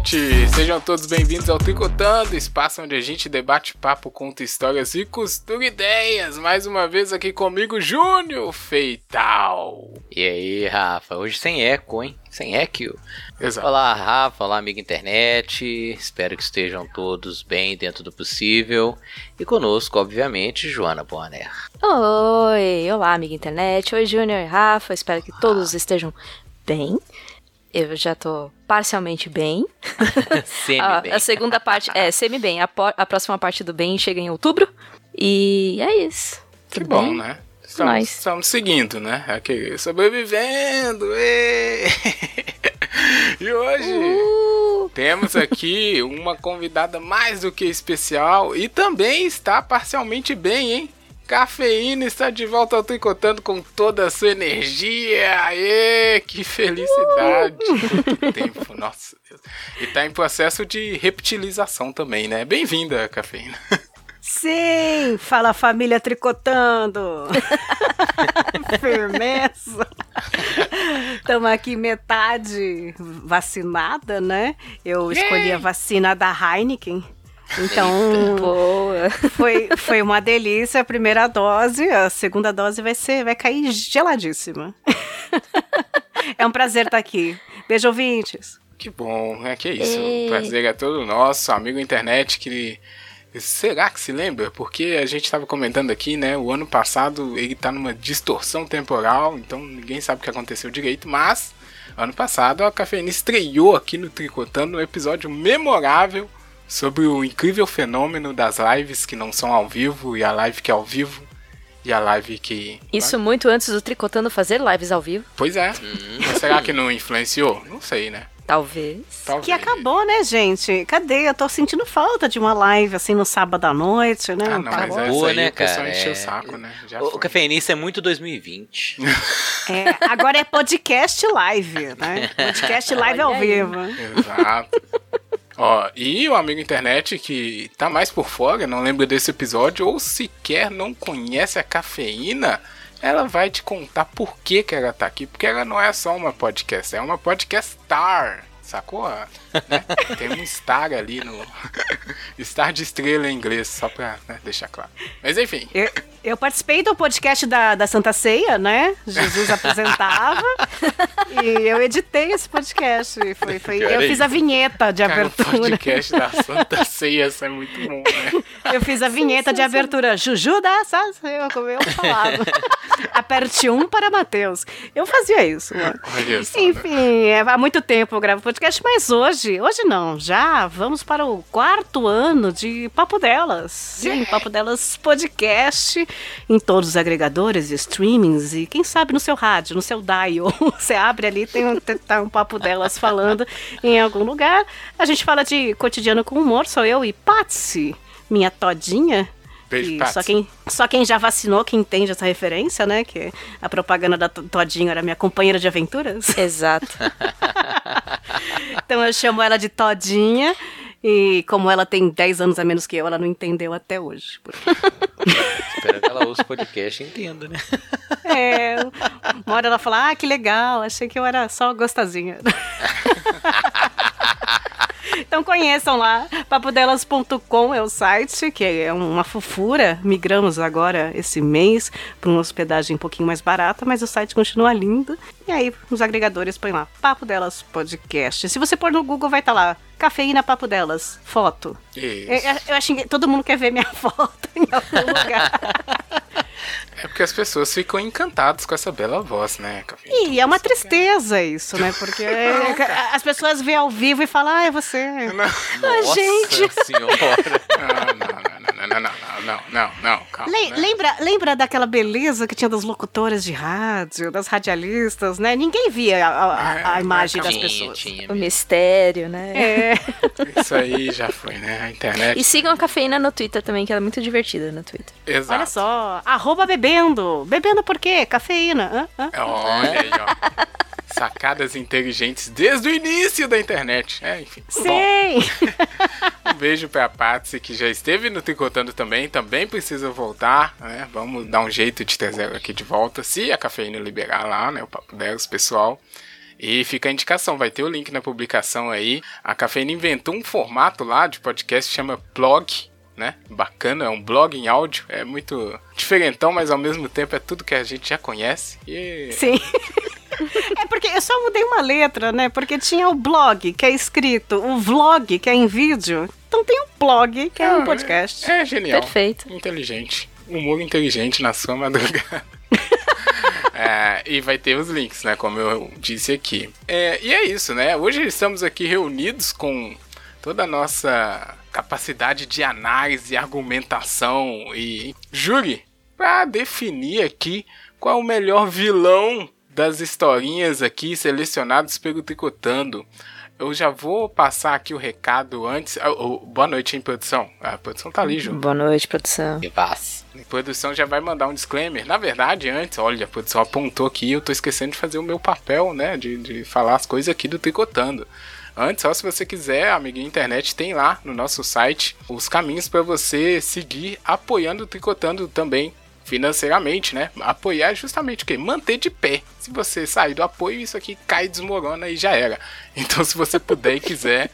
internet! Sejam todos bem-vindos ao Tricotando, espaço onde a gente debate papo, conta histórias e costura ideias. Mais uma vez aqui comigo, Júnior Feital. E aí, Rafa? Hoje sem eco, hein? Sem eco. Exato. Olá, Rafa. Olá, amiga internet. Espero que estejam todos bem dentro do possível. E conosco, obviamente, Joana Bonner. Oi, olá, amiga internet. Oi, Júnior e Rafa. Espero que todos estejam bem. Eu já tô parcialmente bem. Semi-bem. a, a segunda parte é semi-bem. A, po- a próxima parte do bem chega em outubro. E é isso. Que Tudo bom, bem? né? Estamos, Nós. estamos seguindo, né? Aqui, sobrevivendo! ê! E hoje Uh, temos aqui uma convidada mais do que especial e também está parcialmente bem, hein? Cafeína está de volta ao Tricotando com toda a sua energia. Aê, que felicidade! Quanto tempo, nossa Deus. E tá em processo de reptilização também, né? Bem-vinda, Cafeína. Sim, fala família tricotando. Firmeza. Estamos aqui metade vacinada, né? Eu escolhi a vacina da Heineken. Então, boa. foi, foi uma delícia a primeira dose, a segunda dose vai ser vai cair geladíssima. É um prazer estar aqui. Beijo ouvintes. Que bom, é que é isso. Ei. O prazer é todo nosso, amigo internet que. Será que se lembra? Porque a gente estava comentando aqui, né? O ano passado ele tá numa distorção temporal, então ninguém sabe o que aconteceu direito, mas ano passado a Cafeína estreou aqui no Tricotando um episódio memorável sobre o incrível fenômeno das lives que não são ao vivo e a live que é ao vivo e a live que. Isso muito antes do Tricotando fazer lives ao vivo. Pois é. Mas será que não influenciou? Não sei, né? Talvez. Talvez. Que acabou, né, gente? Cadê? Eu tô sentindo falta de uma live assim no sábado à noite, né? Ah, não, mas Acabou. essa Boa, aí né, cara? encheu o É. saco, né? Já O, o. Cafeinista é muito 2020. É, agora é podcast live, né? Podcast live Olha ao aí. vivo. Exato. Ó, e o amigo internet que tá mais por fora, não lembra desse episódio, ou sequer não conhece a cafeína, ela vai te contar por que, que ela tá aqui. Porque ela não é só uma podcast, é uma podcast star. Sacou? Né? Tem um star ali no. star de estrela em inglês, só pra né, deixar claro. Mas enfim. Eu, eu participei do podcast da, da Santa Ceia, né? Jesus apresentava. e eu editei esse podcast. Foi, foi, eu fiz a vinheta de Cara, o abertura. podcast da Santa Ceia, isso é muito bom, né? Eu fiz a vinheta de abertura. Juju da Santa Ceia, como eu falava. Aperte um para Mateus. Eu fazia isso, mano. Olha só. né? Enfim, é, há muito tempo eu gravo podcast, mas hoje, hoje não, já vamos para o quarto ano de Papo Delas. Sim, Papo Delas Podcast, em todos os agregadores e streamings, e quem sabe no seu rádio, no seu dial. Você abre ali, tem um, tá um Papo Delas falando em algum lugar. A gente fala de cotidiano com humor, sou eu e Patsy, minha todinha. Beijo, E Patsy. só quem, só quem já vacinou, que entende essa referência, né? Que a propaganda da To- Todinho era minha companheira de aventuras. Exato. Então eu chamo ela de Todinha. E como ela tem 10 anos a menos que eu, ela não entendeu até hoje. Espero que ela ouça o podcast e entenda, né? É, uma hora ela fala, ah, que legal, achei que eu era só gostosinha. Então conheçam lá, papodelas.com é o site, que é uma fofura. Migramos agora esse mês para uma hospedagem um pouquinho mais barata, mas o site continua lindo. E aí, nos agregadores põe lá, Papo Delas Podcast. Se você pôr no Google, vai estar lá, Cafeína Papo Delas, foto. Isso. Eu, eu- eu acho que todo mundo quer ver minha foto em algum lugar. É porque as pessoas ficam encantadas com essa bela voz, né, Café? E é uma tristeza isso, né? Porque é, as pessoas veem ao vivo e falam, ah, é você. Nossa gente. senhora. Não, não, não, não, não, não, não, não, não, calma. Le- né? lembra, lembra daquela beleza que tinha das locutoras de rádio, das radialistas, né? Ninguém via a, a- a É, imagem das pessoas. tinha O mistério, né? É. Isso aí já foi, né? A internet. E sigam a cafeína no Twitter também, que ela é muito divertida no Twitter. Exato. Olha só, arroba bebendo. Bebendo por quê? Cafeína. Hã? Hã? Olha aí, ó. Sacadas inteligentes desde o início da internet. É, enfim. Sim. um beijo pra Patsy, que já esteve no Tricotando também, também precisa voltar, né? Vamos dar um jeito de trazer aqui de volta, se a cafeína liberar lá, né? O papo delas, pessoal. E fica a indicação, vai ter o link na publicação aí. A Cafeína inventou um formato lá de podcast que chama blog, né? Bacana, é um blog em áudio, é muito diferentão, mas ao mesmo tempo é tudo que a gente já conhece. E... Sim. É porque eu só mudei uma letra, né? Porque tinha o blog, que é escrito, o vlog, que é em vídeo. Então tem o blog, que é um podcast. É, é genial. Perfeito. Inteligente. Humor inteligente na sua madrugada. É, e vai ter os links, né? Como eu disse aqui. É, e é isso, né? Hoje estamos aqui reunidos com toda a nossa capacidade de análise, argumentação e júri para definir aqui qual é o melhor vilão das historinhas aqui selecionados pelo Tricotando. Eu já vou passar aqui o recado antes. Oh, oh, boa noite, hein, produção? A produção tá ali, Ju. Boa noite, produção. Que paz. A produção já vai mandar um disclaimer. Na verdade, antes, olha, a produção apontou aqui, eu tô esquecendo de fazer o meu papel, né? De, de falar as coisas aqui do Tricotando. Antes, só se você quiser, amiguinho internet, tem lá no nosso site os caminhos para você seguir apoiando o Tricotando também financeiramente, né? Apoiar é justamente o quê? Manter de pé. Se você sair do apoio, isso aqui cai, desmorona e já era. Então, se você puder e quiser,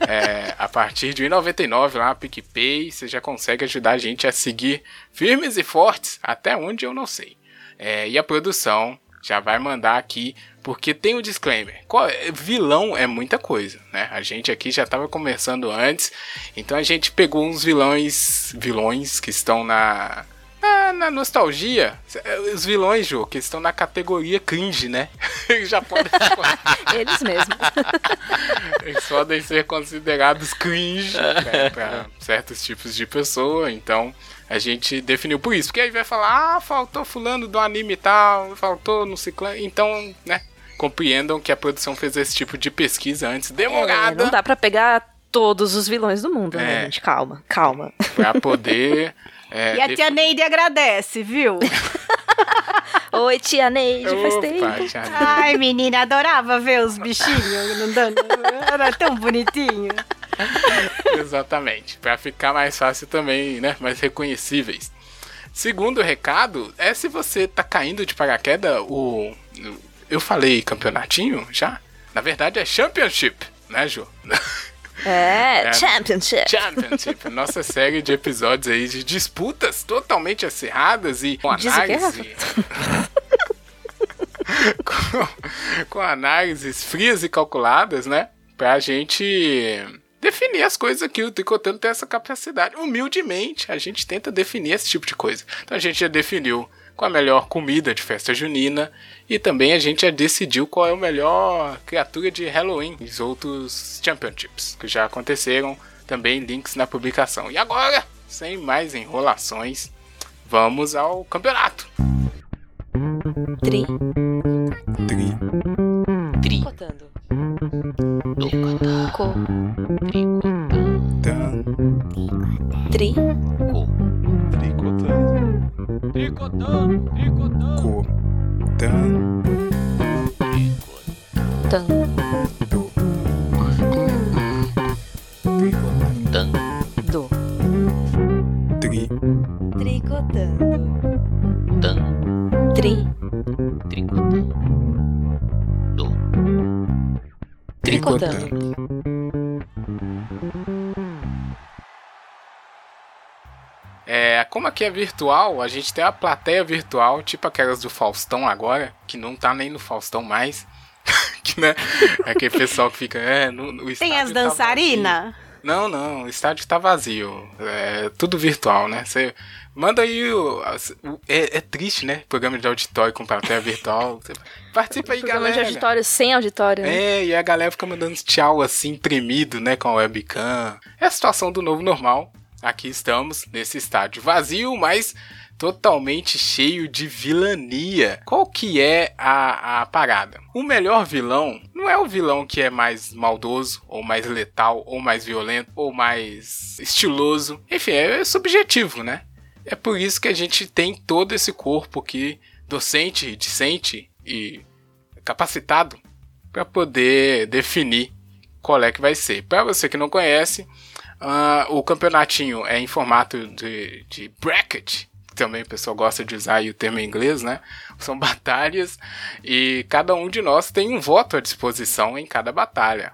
é, a partir de 1,99 lá, PicPay, você já consegue ajudar a gente a seguir firmes e fortes, até onde eu não sei. É, e a produção já vai mandar aqui, porque tem o um disclaimer. É, vilão é muita coisa, né? A gente aqui já estava conversando antes, então a gente pegou uns vilões, vilões que estão na na, na, nostalgia, os vilões, Jô, que estão na categoria cringe, né? Eles já podem ser... Eles mesmos. Eles podem ser considerados cringe né, para certos tipos de pessoa, então a gente definiu por isso. Porque aí vai falar, ah, faltou fulano do anime e tal, faltou no ciclano. Então, né, compreendam que a produção fez esse tipo de pesquisa antes, demorada. É, não dá para pegar todos os vilões do mundo, né, é. né, gente? Calma, calma. Pra poder é, e a tia Neide agradece, viu? Oi, tia Neide, faz Opa, tempo. Tia Ai, menina, adorava ver os bichinhos andando. Era tão bonitinho. Exatamente. Para ficar mais fácil também, né? Mais reconhecíveis. Segundo recado, é se você tá caindo de paraquedas, o. Eu falei campeonatinho já? Na verdade é Championship, né, Ju? É, é, Championship. Championship, nossa série de episódios aí de disputas totalmente acirradas e com análise. com, com análises frias e calculadas, né? Pra gente definir as coisas aqui. O Tricotando tem essa capacidade. Humildemente, a gente tenta definir esse tipo de coisa. Então a gente já definiu com a melhor comida de festa junina e também a gente já decidiu qual é o melhor criatura de Halloween e os outros championships que já aconteceram, também links na publicação. E agora, sem mais enrolações, vamos ao campeonato. Tri. Tri. Tri. Cotando. Co. Tan. Tri. Co. Tricotando. Tricotando. Co. Tan. Tan. Do. Tan. Do. Tri. Tricotando. Tan. Tri. Tricotando. Do. Tricotando. É, como aqui é virtual, a gente tem a plateia virtual, tipo aquelas do Faustão agora, que não tá nem no Faustão mais. que, né, é aquele pessoal que fica. É, no, no tem as dançarinas? Tá não, não, o estádio tá vazio. É tudo virtual, né? Você manda aí. O, é, é, triste, né? Programa de auditório com plateia virtual. Participa aí, Programa galera. de auditório sem auditório. Né? É, e a galera fica mandando tchau assim, tremido, né? Com a webcam. É a situação do novo normal aqui estamos nesse estádio vazio, mas totalmente cheio de vilania. Qual que é a, a parada? O melhor vilão não é o vilão que é mais maldoso, ou mais letal, ou mais violento, ou mais estiloso. Enfim, é subjetivo, né? É por isso que a gente tem todo esse corpo aqui, docente, discente e capacitado para poder definir qual é que vai ser. Para você que não conhece, Uh, o campeonatinho é em formato de, de bracket, também o pessoal gosta de usar o termo em inglês, né? São batalhas e cada um de nós tem um voto à disposição em cada batalha.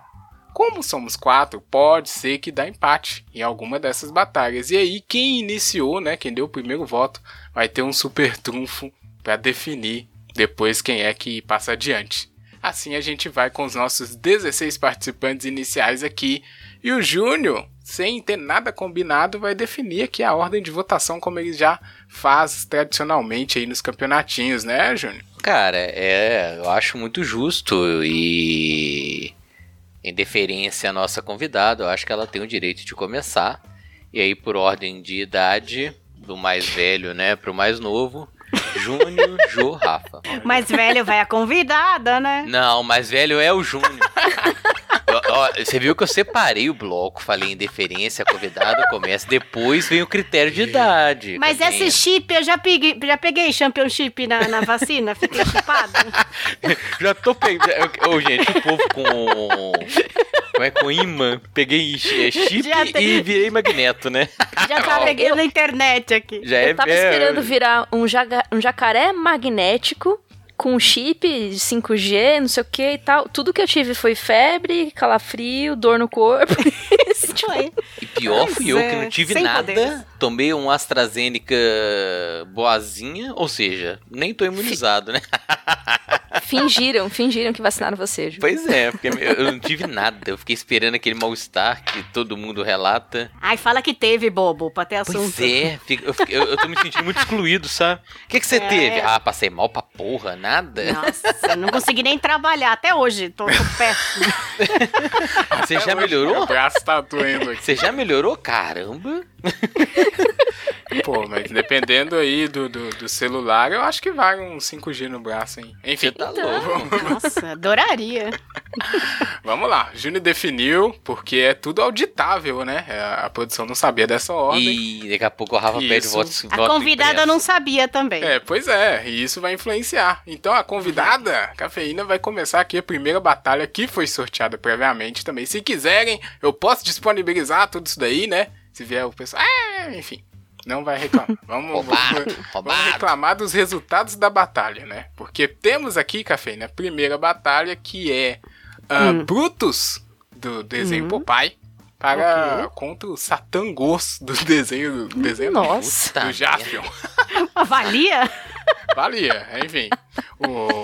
Como somos quatro, pode ser que dá empate em alguma dessas batalhas. E aí, quem iniciou, né, quem deu o primeiro voto, vai ter um super trunfo para definir depois quem é que passa adiante. Assim a gente vai com os nossos 16 participantes iniciais aqui e o Júnior, sem ter nada combinado, vai definir aqui a ordem de votação como ele já faz tradicionalmente aí nos campeonatinhos, né, Júnior? Cara, é, eu acho muito justo e em deferência à nossa convidada, eu acho que ela tem o direito de começar. E aí, por ordem de idade, do mais velho, né, pro mais novo, Júnior, Jô, Rafa. Mais velho vai a convidada, né? Não, o mais velho é o Júnior. Ó, Você viu que eu separei o bloco, falei em deferência, convidado começa, depois vem o critério de idade. Mas Cadê? esse chip eu já peguei, já peguei championship na, na vacina, fiquei chipado. Já tô pegando. Ô, gente, o povo com. Como é com imã? Peguei é, chip e virei magneto, né? Já tá peguei na internet aqui. Já é Eu tava é, esperando virar um, jaga- um jacaré magnético com chip 5G, não sei o que e tal. Tudo que eu tive foi febre, calafrio, dor no corpo. Isso aí. E pior Pois fui eu que é, não tive sem nada. poderes. Tomei um AstraZeneca boazinha, ou seja, nem tô imunizado, né? fingiram, fingiram que vacinaram você, Ju. Pois é, porque eu não tive nada. Eu fiquei esperando aquele mal-estar que todo mundo relata. Ai, fala que teve, bobo, pra ter assunto. Pois é, eu, eu- eu tô me sentindo muito excluído, sabe? O que, que você É. teve? Ah, passei mal pra porra, nada. Nossa, não consegui nem trabalhar até hoje. Tô, tô péssimo. Você já hoje, melhorou? O braço tá doendo aqui. Você já melhorou? Caramba! Pô, mas dependendo aí do, do, do celular, eu acho que vai um 5G no braço, hein? Enfim, Você tá Então. louco. Nossa, adoraria. vamos lá. Júnior definiu, porque é tudo auditável, né? É, A produção não sabia dessa ordem. E daqui a pouco o Rafa Isso. pede votos. A voto convidada não sabia também. É, pois é, e isso vai influenciar. Então a convidada, Cafeína, vai começar aqui a primeira batalha que foi sorteada previamente também. Se quiserem, eu posso disponibilizar tudo isso daí, né? Se vier o pessoal. É, enfim. Não vai reclamar. Vamos, Roubado, vamos, roubado. vamos reclamar dos resultados da batalha, né? Porque temos aqui, Cafeína, a primeira batalha que é ah, Brutus, do desenho Popeye, para contra o Satangos do desenho do desenho Nossa. Puta do Jaspion. Avalia? Valia, enfim. O,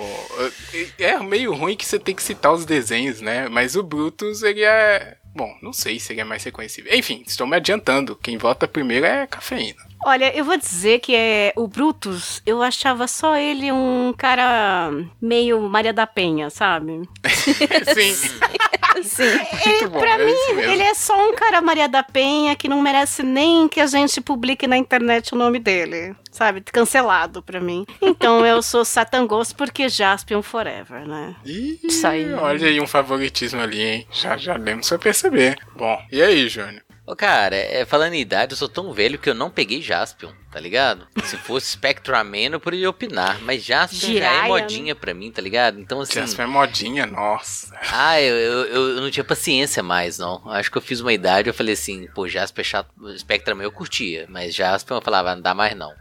é meio ruim que você tem que citar os desenhos, né? Mas o Brutus, ele é. Bom, não sei se ele é mais reconhecível. Enfim, estou me adiantando. Quem vota primeiro é cafeína. Olha, eu vou dizer que é o Brutus, eu achava só ele um cara meio Maria da Penha, sabe? Sim, Sim. muito bom. pra é mim, ele é só um cara Maria da Penha que não merece nem que a gente publique na internet o nome dele, sabe? Cancelado pra mim. Então eu sou Satangos porque Jaspion Forever, né? Ih, Isso aí. Olha aí um favoritismo ali, hein? Já, já demos pra perceber. Bom, e aí, Júnior? Ô, cara, é, falando em idade, eu sou tão velho que eu não peguei Jaspion, tá ligado? Se fosse Spectraman, eu poderia opinar, mas Jaspion já é modinha pra mim, tá ligado? Então, assim, Jasper é modinha, nossa. ah, eu, eu, eu- não tinha paciência mais, não. Acho que eu fiz uma idade, eu falei assim, pô, Jasper é chato, Spectraman eu curtia, mas Jaspion eu falava, não dá mais não.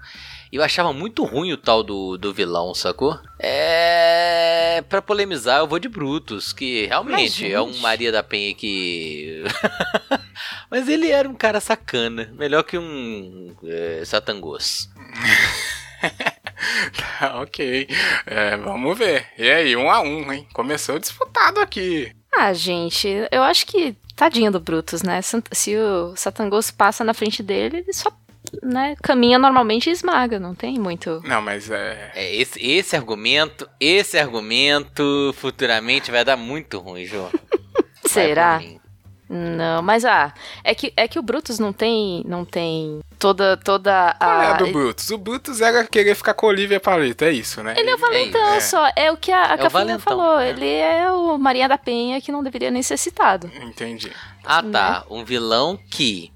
E eu achava muito ruim o tal do, do vilão, sacou? É. Pra polemizar, eu vou de Brutus, que realmente Mas, é um. Maria da Penha que. Mas ele era um cara sacana. Melhor que um. É, Satangos. Tá, ok. É, vamos ver. E aí, um a um, hein? Começou disputado aqui. Ah, gente, eu acho que tadinho do Brutus, né? Se se o Satangos passa na frente dele, ele só né, caminha normalmente e esmaga, não tem muito. Não, mas é. É, esse, esse argumento, esse argumento futuramente vai dar muito ruim, Jô. Vai Será? Não, mas ah, é que, é que o Brutus não tem, não tem toda toda Qual é a a do Brutus? O Brutus era querer ficar com a Olivia Palito, é isso, né? Ele é o valentão é. só, é o que a, a valentão, falou. é. Ele é o Maria da Penha que não deveria nem ser citado. Entendi. Ah, tá. Um vilão que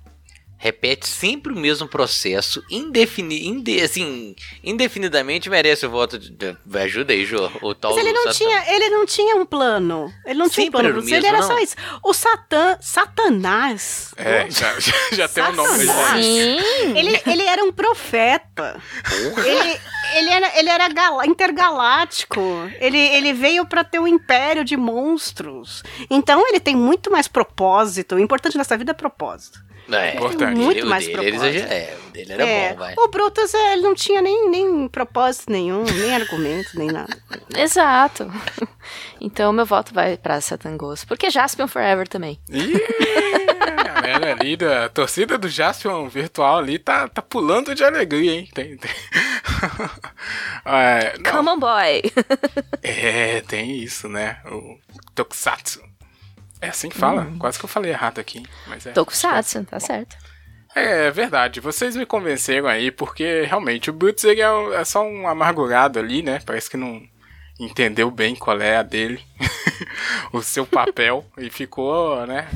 repete sempre o mesmo processo, indefini, inde, assim, indefinidamente merece o voto de, de ajuda aí, Jô. O tal Mas ele não, Satã. tinha, ele não tinha um plano. Ele não tinha um Sempre plano. o você, ele mesmo, era não? só isso. O Satã, Satanás. É, já, já, tem um nome. Sim. Ele, ele era um profeta. Ele, ele era, ele era intergaláctico. Ele, ele veio pra ter um império de monstros. Então ele tem muito mais propósito. O importante nessa vida é propósito. É, Importante. Muito mais dele, propósito. exager- é, o dele era É, bom, vai. O Brutus, é, ele não tinha nem, nem propósito nenhum, nem argumento, nem nada. Exato. Então meu voto vai pra Satangos. Porque Jaspion Forever também. Ih, a galera ali da torcida do Jaspion virtual ali tá, tá pulando de alegria, hein? Tem, tem. É, Come on, boy. é, tem isso, né? O Tokusatsu. É assim que fala? Quase que eu falei errado aqui. Mas é. Tokusatsu, tá certo. É, é verdade, vocês me convenceram aí, porque realmente o Boots ele é, é só um amargurado ali, né? Parece que não entendeu bem qual é a dele, o seu papel, e ficou, né?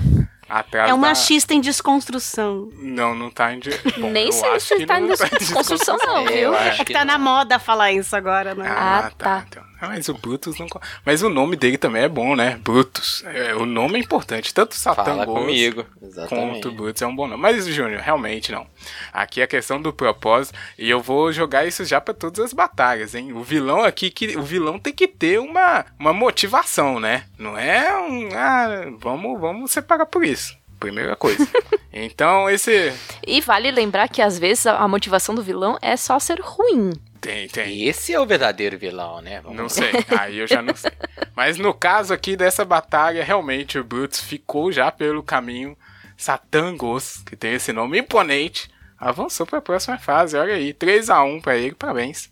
Atrás É um da... machista em desconstrução. Não, não tá em. Bom, Nem sei se que tá não em desconstrução, não, viu? É acho que tá não. na moda falar isso agora, né? Ah, Ah, tá. tá. Então. Ah, Mas o Brutus não. Mas o nome dele também é bom, né? Brutus. É, o nome é importante. Tanto Satã Fala comigo. quanto Exatamente. o Brutus é um bom nome. Mas, Júnior, realmente não. Aqui é a questão do propósito. E eu vou jogar isso já pra todas as batalhas, hein? O vilão aqui, que, o vilão tem que ter uma, uma motivação, né? Não é um. Ah, vamos, vamos separar por isso. Primeira coisa. então, esse. E vale lembrar que às vezes a motivação do vilão é só ser ruim. Tem, tem. Esse é o verdadeiro vilão, né? Vamos Não sei, aí eu já não sei. Mas no caso aqui dessa batalha, realmente o Brutus ficou já pelo caminho Satangos, que tem esse nome imponente, avançou para a próxima fase. Olha aí, 3 a 1 para ele, parabéns.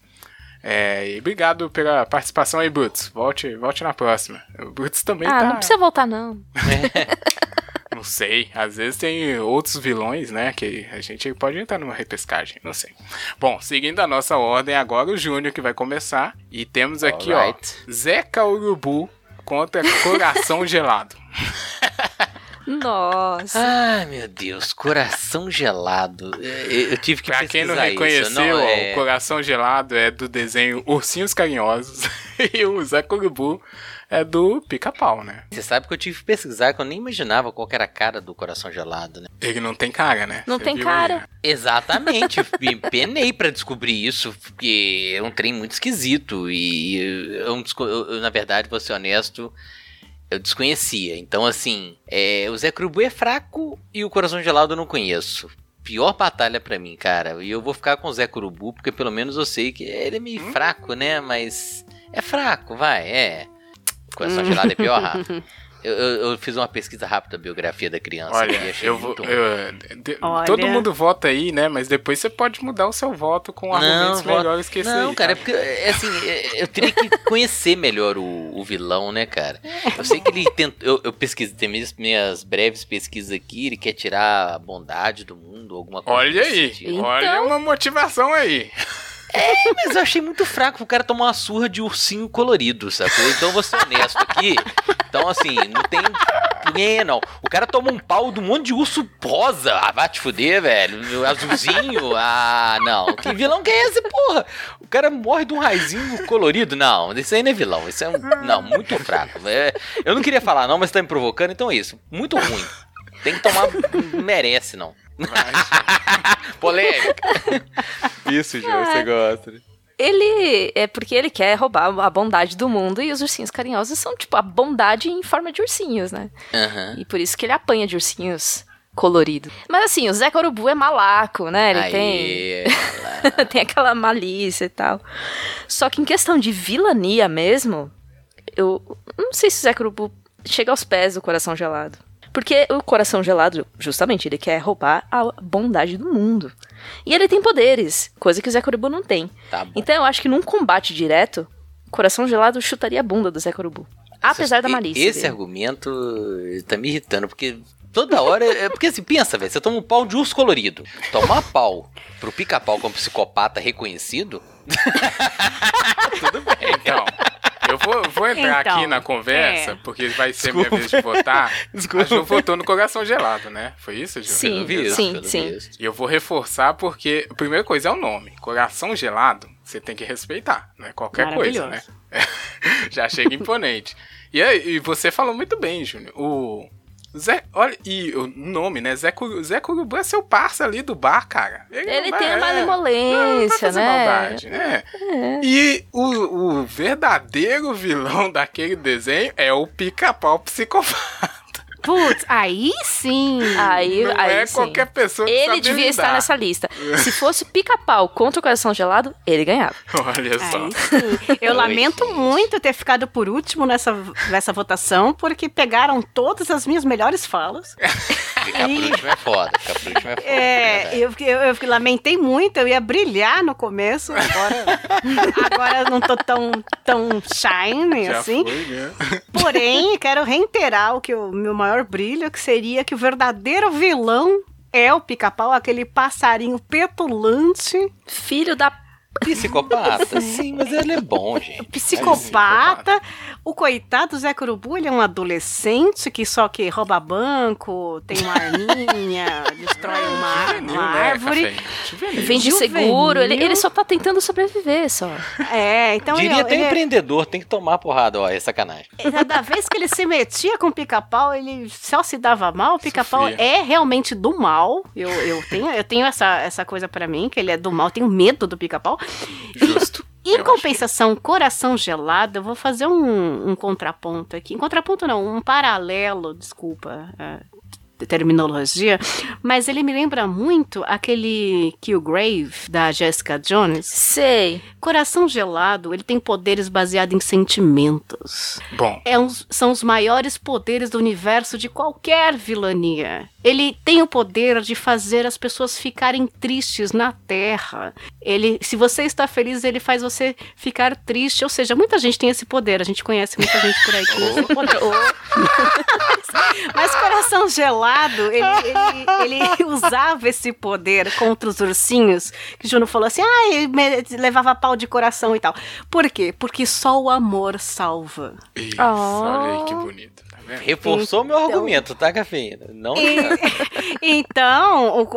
É, e obrigado pela participação aí, Brutus. Volte, volte na próxima. O Brutus também ah, tá. não precisa voltar, não. Não sei, às vezes tem outros vilões, né? Que a gente pode entrar numa repescagem, não sei. Bom, seguindo a nossa ordem, agora o Júnior que vai começar. E temos aqui, Alright. ó, Zeca Urubu contra Coração Gelado. Nossa. Ai, meu Deus, coração gelado. É, Eu, eu tive que Pra quem não reconheceu. Não, é... o Coração Gelado é do desenho Ursinhos Carinhosos. e o Zeca Urubu é do Pica-Pau, né? Você sabe que eu tive que pesquisar, que eu nem imaginava qual era a cara do coração gelado, né? Ele não tem cara, né? Não Você tem cara. aí, né? Exatamente, penei pra descobrir isso, porque é um trem muito esquisito e eu, eu- eu, na verdade, vou ser honesto, eu desconhecia. Então, assim, é, o Zé Crubu é fraco e o Coração Gelado eu não conheço. Pior batalha pra mim, cara. E eu vou ficar com o Zé Curubu, porque pelo menos eu sei que ele é meio Hum? fraco, né? Mas é fraco, vai, é. Coração Gelado é pior, Rafa. Eu, eu- eu fiz uma pesquisa rápida da biografia da criança Olha, e achei eu vou. eu- de- Olha. Todo mundo vota aí, né? Mas depois você pode mudar o seu voto com argumentos voto- melhores que esse Não, aí. cara, é porque, é, assim, é, eu teria que conhecer melhor o, o vilão, né, cara? Eu sei que ele tenta. Eu, eu pesquisei, tem minhas, minhas breves pesquisas aqui, ele quer tirar a bondade do mundo, alguma coisa. Olha aí. Então- olha uma motivação aí. Mas eu achei muito fraco o cara tomar uma surra de ursinho colorido, sacou? Então eu vou ser honesto aqui. Então, assim, não tem. Ninguém, não. O cara toma um pau de um monte de urso rosa. Ah, vai te fuder, velho. Azulzinho. Ah, não. Que vilão que é esse, porra? O cara morre de um raizinho colorido. Não, isso aí não é vilão. Isso é um. Não, muito fraco. É, eu não queria falar, não, mas tá me provocando, então é isso. Muito ruim. Tem que tomar. Merece, não. Polêmica. Isso, João, você gosta. Ele é porque ele quer roubar a bondade do mundo e os ursinhos carinhosos são tipo a bondade em forma de ursinhos, né? Aham. E por isso que ele apanha de ursinhos coloridos. Mas assim, o Zé Corubu é malaco, né? Ele tem Aí, tem aquela malícia e tal. Só que em questão de vilania mesmo, eu não sei se o Zé Corubu chega aos pés do coração gelado. Porque o coração gelado, justamente, ele quer roubar a bondade do mundo. E ele tem poderes, coisa que o Zé Corubu não tem. Tá bom. Então eu acho que num combate direto, o coração gelado chutaria a bunda do Zé Corubu. Apesar da malícia. Esse dele. argumento tá me irritando, porque toda hora. É porque assim, pensa, velho, você toma um pau de urso colorido. Tomar pau pro pica-pau como psicopata reconhecido. Tudo bem. Então, eu vou, vou entrar Então, aqui na conversa, é. porque vai ser Desculpa. minha vez de votar. Desculpa. A Ju votou no coração gelado, né? Foi isso, Ju? Sim, Pelo visto, sim, pelo sim. visto. E eu vou reforçar porque a primeira coisa é o nome. Coração gelado, você tem que respeitar, não é qualquer coisa, né? Já chega imponente. E, aí, e você falou muito bem, Júnior. O Zé, olha, e o nome, né? Zé, Curu, Zé Curubu é seu parça ali do bar, cara. Ele não tem a é, não malemolência, fazer né? maldade, né? E o, o verdadeiro vilão daquele desenho é o pica-pau psicopata. Putz, aí sim. Aí, Não aí é sim. qualquer pessoa que Ele sabe devia estar lidar. nessa lista. Se fosse pica-pau contra o coração gelado, ele ganhava. Olha só. Aí. Eu Oi, lamento gente. muito ter ficado por último nessa, nessa votação, porque pegaram todas as minhas melhores falas. Ficar por último é foda. Ficar por último é foda. É, verdade. eu, eu, eu lamentei muito, eu ia brilhar no começo, agora, agora eu não tô tão, tão shine Já assim. foi, né? Porém, quero reiterar o que o meu maior brilho, que seria que o verdadeiro vilão é o pica-pau, aquele passarinho petulante, Filho da. Psicopata? Sim, mas ele é bom, gente. psicopata. O coitado Zé Curubu, ele é um adolescente que só que rouba banco, tem uma arminha, destrói uma, Juvenil, uma né, árvore. Juvenil. Vende Juvenil. seguro. Ele, ele só tá tentando sobreviver só. É, então Diria ele, até ele, empreendedor, tem que tomar porrada, ó, é sacanagem. Cada vez que ele se metia com o pica-pau, ele só se dava mal. O pica-pau é realmente do mal. Eu, eu tenho, eu tenho essa, essa coisa pra mim, que ele é do mal. Eu tenho medo do pica-pau. Justo. Em Eu compensação, coração gelado, eu vou fazer um, um contraponto aqui. Um contraponto não, um paralelo, desculpa a terminologia, mas ele me lembra muito aquele Killgrave da Jessica Jones. Sei. Coração gelado, ele tem poderes baseados em sentimentos. Bom, É uns- são os maiores poderes do universo de qualquer vilania. Ele tem o poder de fazer as pessoas ficarem tristes na Terra. Ele, se você está feliz, ele faz você ficar triste. Ou seja, muita gente tem esse poder. A gente conhece muita gente por aí que tem esse poder. Mas coração gelado, ele, ele- ele usava esse poder contra os ursinhos. Que Juno falou assim: ah, ele levava pau de coração e tal. Por quê? Porque só o amor salva. isso, Oh. olha aí que bonito, vendo? Reforçou meu Então- argumento, tá, Cafeína? Não. Então, o-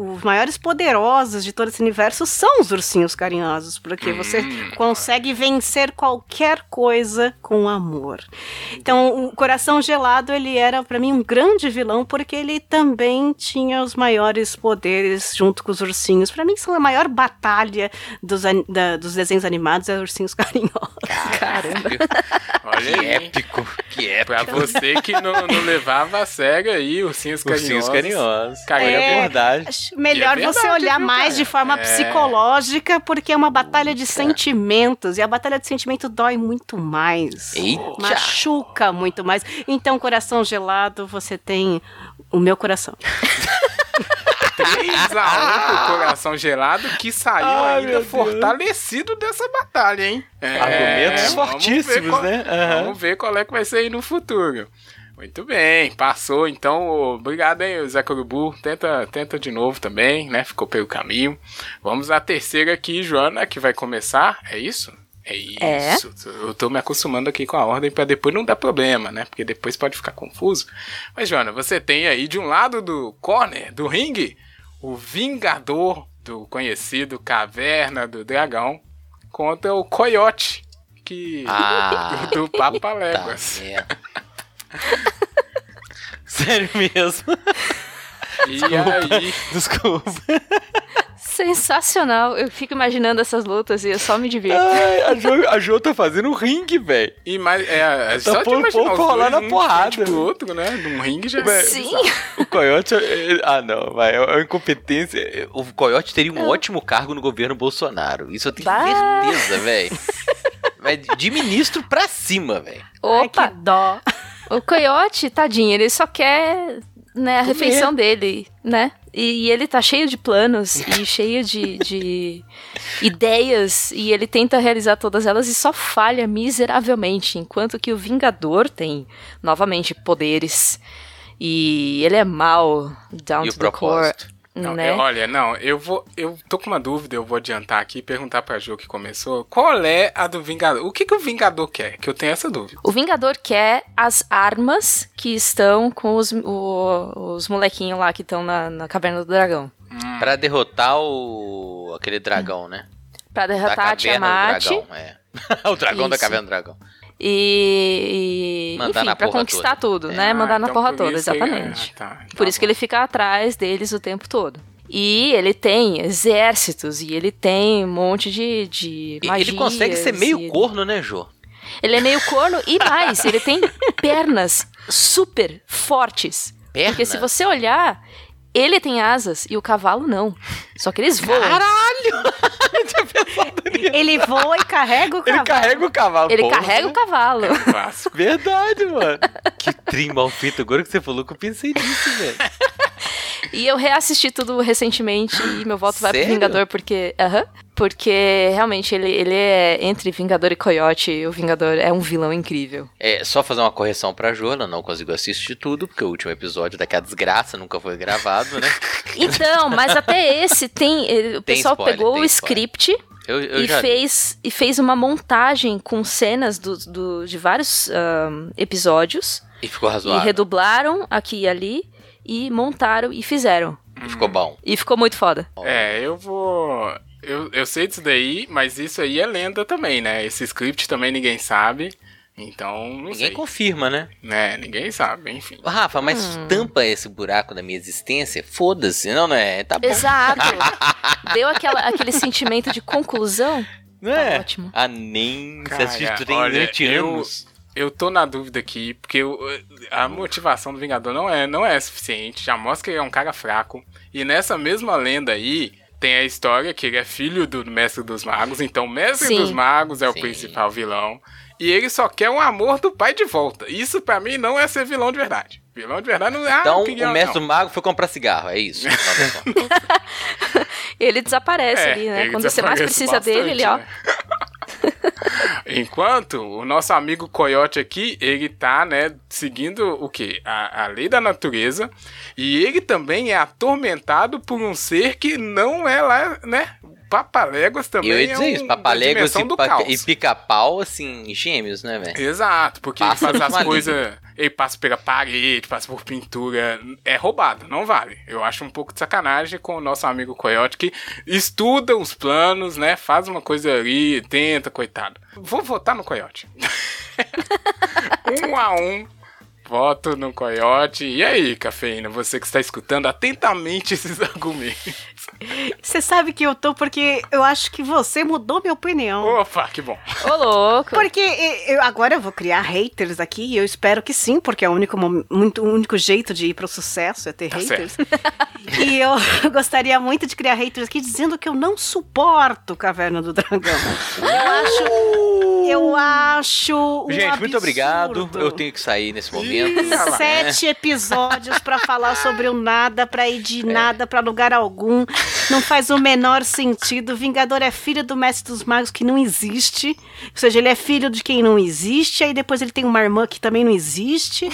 o- os maiores poderosos de todo esse universo são os ursinhos carinhosos, porque você Hum, consegue vencer qualquer coisa com amor. Então, o Coração Gelado, ele era pra mim um grande vilão, porque ele também tinha os maiores poderes junto com os ursinhos. Pra mim, são a maior batalha dos, da- dos desenhos animados, é ursinhos carinhosos. Caramba. Olha Que épico, que épico. Pra você que não, não levava a sério aí, ursinhos carinhosos. Ursinhos carinhosos. Cara, É. a abordagem. Acho Melhor é você olhar viu, mais de forma É. psicológica, porque é uma batalha de sentimentos. E a batalha de sentimento dói muito mais. Eita. Machuca muito mais. Então, coração gelado, você tem o meu coração. 3 a 1 pro coração gelado que saiu Ai, ainda Deus. fortalecido dessa batalha, hein? É, Argumentos vamos fortíssimos, ver qual- né? Aham. Vamos ver qual é que vai ser aí no futuro. Muito bem, passou então. Obrigado aí, Zé Corubu. Tenta, tenta de novo também, né? Ficou pelo caminho. Vamos à terceira aqui, Joana, que vai começar. É isso? É É. isso. Eu tô me acostumando aqui com a ordem pra depois não dar problema, né? Porque depois pode ficar confuso. Mas, Joana, você tem aí de um lado do corner, do ringue, o Vingador do conhecido Caverna do Dragão contra o Coyote, que Ah, do Papa tá Léguas. Sério mesmo. E aí, Desculpa. Sensacional. Eu fico imaginando essas lutas e eu só me divirto. Ai, a Jo, a jo tá fazendo um ringue, velho. e mais, é, é só de pondo o imaginar povo os pra rolar dois, na um porrada, de né? outro, né? Num ringue já Velho, Sim. O Coyote. ele- Ah, não, vai. É uma incompetência. O Coyote teria um ótimo cargo no governo Bolsonaro. Isso eu tenho Bah. certeza, velho. Vai de ministro pra cima, velho. Ai, Opa, que dó. o coiote, tadinho, ele só quer né, a refeição dele, né? E, ele tá cheio de planos e cheio de, de ideias e ele tenta realizar todas elas e só falha miseravelmente, enquanto que o Vingador tem novamente poderes e ele é mal down E to the core. Não, né? eu- olha, não, eu vou. Eu tô com uma dúvida, eu vou adiantar aqui e perguntar pra Ju que começou. Qual é a do Vingador? O que, que o Vingador quer? Que eu tenho essa dúvida. O Vingador quer as armas que estão com os, o- os molequinhos lá que estão na, na Caverna do Dragão. Pra derrotar o. aquele dragão, né? Pra Da derrotar a caverna Tiamat do dragão. É. o dragão da caverna do dragão. E, e Mandar enfim, na pra porra conquistar tudo, É. né? Ah, Mandar na então porra por toda, isso que ele- exatamente. ah, tá, Por tá isso que bom. ele fica atrás deles o tempo todo. E ele tem exércitos, e ele tem um monte de, de E magias. Ele consegue ser meio e- corno, né, Jô? Ele é meio corno e mais, ele tem pernas super fortes. Porque Pernas? se você olhar, ele tem asas e o cavalo não. Só que eles voam. Ele voa e carrega o Ele cavalo. carrega o cavalo. Ele porra. carrega o cavalo. Clássico. Verdade, mano. Que trim mal feito. Agora que você falou que eu pensei nisso, velho. E eu reassisti tudo recentemente e meu voto vai pro Sério? Vingador porque. Aham. porque realmente ele, ele é entre Vingador e Coyote. O Vingador é um vilão incrível. É, só fazer uma correção pra ela não conseguiu assistir tudo, porque o último episódio daquela desgraça nunca foi gravado, né? Então, mas até esse tem. ele- O Tem pessoal spoiler, pegou tem o spoiler. script Eu, eu e já fez, e fez uma montagem com cenas do, do- de vários episódios. E ficou E razoável. redublaram aqui e ali. E montaram e fizeram. E ficou bom. E ficou muito foda. É, eu vou. Eu, eu sei disso daí, mas isso aí é lenda também, né? Esse script também ninguém sabe. Então, não Ninguém sei. confirma, né? Né, ninguém sabe, enfim. Rafa, mas Hum. tampa esse buraco da minha existência? Foda-se. Não, não é? Tá bom. Exato. Deu aquela, aquele sentimento de conclusão. Não é? Tá ótimo. Ah, nem. Você Cara, assistiu tem olha, 20 eu- anos. Eu tô na dúvida aqui, porque eu- a motivação do Vingador não é, não é suficiente. Já mostra que ele é um cara fraco. E nessa mesma lenda aí, tem a história que ele é filho do Mestre dos Magos. Então, o Mestre Sim. dos Magos é o Sim. principal vilão. E ele só quer o amor do pai de volta. Isso pra mim não é ser vilão de verdade. Vilão de verdade não é. ah, Então, queria- o mestre não. mago foi comprar cigarro, é isso. Ele desaparece É, ali, né? Quando você mais precisa dele, ele, ó. bastante, né? Enquanto o nosso amigo Coyote aqui, ele tá, né, seguindo o quê? A, a lei da natureza. E ele também é atormentado por um ser que não é lá, né? Papaléguas também eu ia é dizer um, isso, papaléguas e, do pa- e pica-pau, assim, gêmeos, né, velho? Exato, porque ele Pássaro faz as coisas. Ele passa pela parede, passa por pintura. É roubado, não vale. Eu acho um pouco de sacanagem com o nosso amigo Coyote que estuda os planos, né? Faz uma coisa ali, tenta, coitado. Vou votar no Coyote. um a um. Voto no Coyote. E aí, Cafeína, você que está escutando atentamente esses argumentos. Você sabe que eu tô porque eu acho que você mudou minha opinião. Opa, que bom. Ô, louco. Porque eu, agora eu vou criar haters aqui, e eu espero que sim, porque é o único, muito, o único jeito de ir pro sucesso é ter Tá haters. E eu gostaria muito de criar haters aqui dizendo que eu não suporto Caverna do Dragão. Eu acho. Eu acho. um Gente, muito obrigado. absurdo. Eu tenho que sair nesse momento. Sete episódios pra falar sobre o nada, pra ir de nada pra lugar algum. Não faz o menor sentido. Vingador é filho do Mestre dos Magos que não existe. Ou seja, ele é filho de quem não existe. Aí depois ele tem uma irmã que também não existe.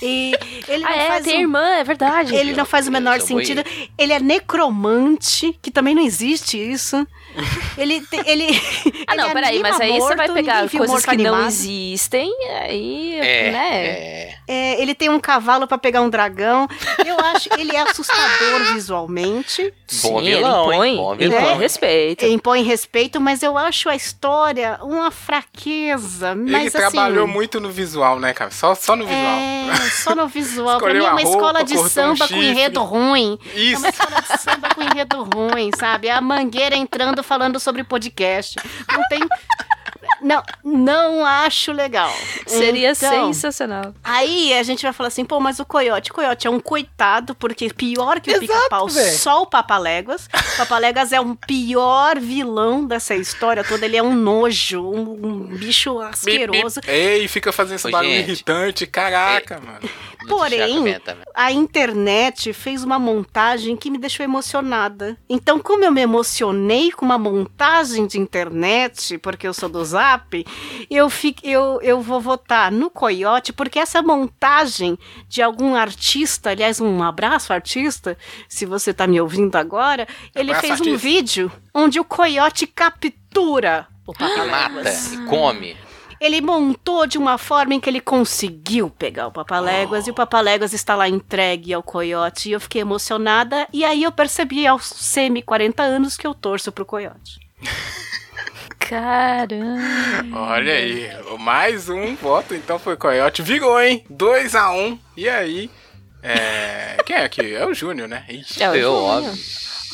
E ele não Ah, é, faz tem um- irmã, é verdade. ele não faz o menor sentido. Ele é necromante, que também não existe isso. Ele tem, ele Ah, não, ele peraí, mas aí anima você vai morto, pegar coisas morto que não animado. existem, aí, É, né? é. É, ele tem um cavalo pra pegar um dragão. Eu acho ele é assustador visualmente. Bom Sim, vilão, ele impõe, hein? Bom ele vilão. impõe respeito. Impõe respeito, mas eu acho a história uma fraqueza. Mas Ele assim, trabalhou muito no visual, né, cara? Só, só no visual. É, só no visual. pra mim é uma roupa, escola de cortou um samba com enredo ruim. É Isso. uma escola de samba com enredo ruim, sabe? É a mangueira entrando falando sobre podcast. Não tem. Não, não acho legal. Seria Então, sensacional. Aí a gente vai falar assim, pô, mas o Coyote, Coyote é um coitado, porque pior que o pica-pau, só o Papaléguas. Papaléguas é um pior vilão dessa história toda, ele é um nojo, um, um bicho Bip, bip. asqueroso. Ei, fica fazendo esse Ô, barulho gente. irritante. Caraca, mano. Muito Porém, velho. a internet fez uma montagem que me deixou emocionada. Então, como eu me emocionei com uma montagem de internet, porque eu sou do Zap, WhatsApp, eu, fico, eu, eu vou votar no Coyote, porque essa montagem de algum artista, aliás, um abraço, artista, se você tá me ouvindo agora, ele Abraço, fez um artista. vídeo onde o Coyote captura o Mata Papaléguas. e come. Ele montou de uma forma em que ele conseguiu pegar o Papaléguas e o Papaléguas está lá entregue ao Coyote. E eu fiquei emocionada. E aí eu percebi aos semi-40 anos que eu torço pro Coyote. Caramba. Olha aí, mais um voto, então foi Coyote. Virou, hein? 2x1. E aí? É... Quem é aqui? É o Júnior, né? Ixi. É o Eu, Júnior. óbvio.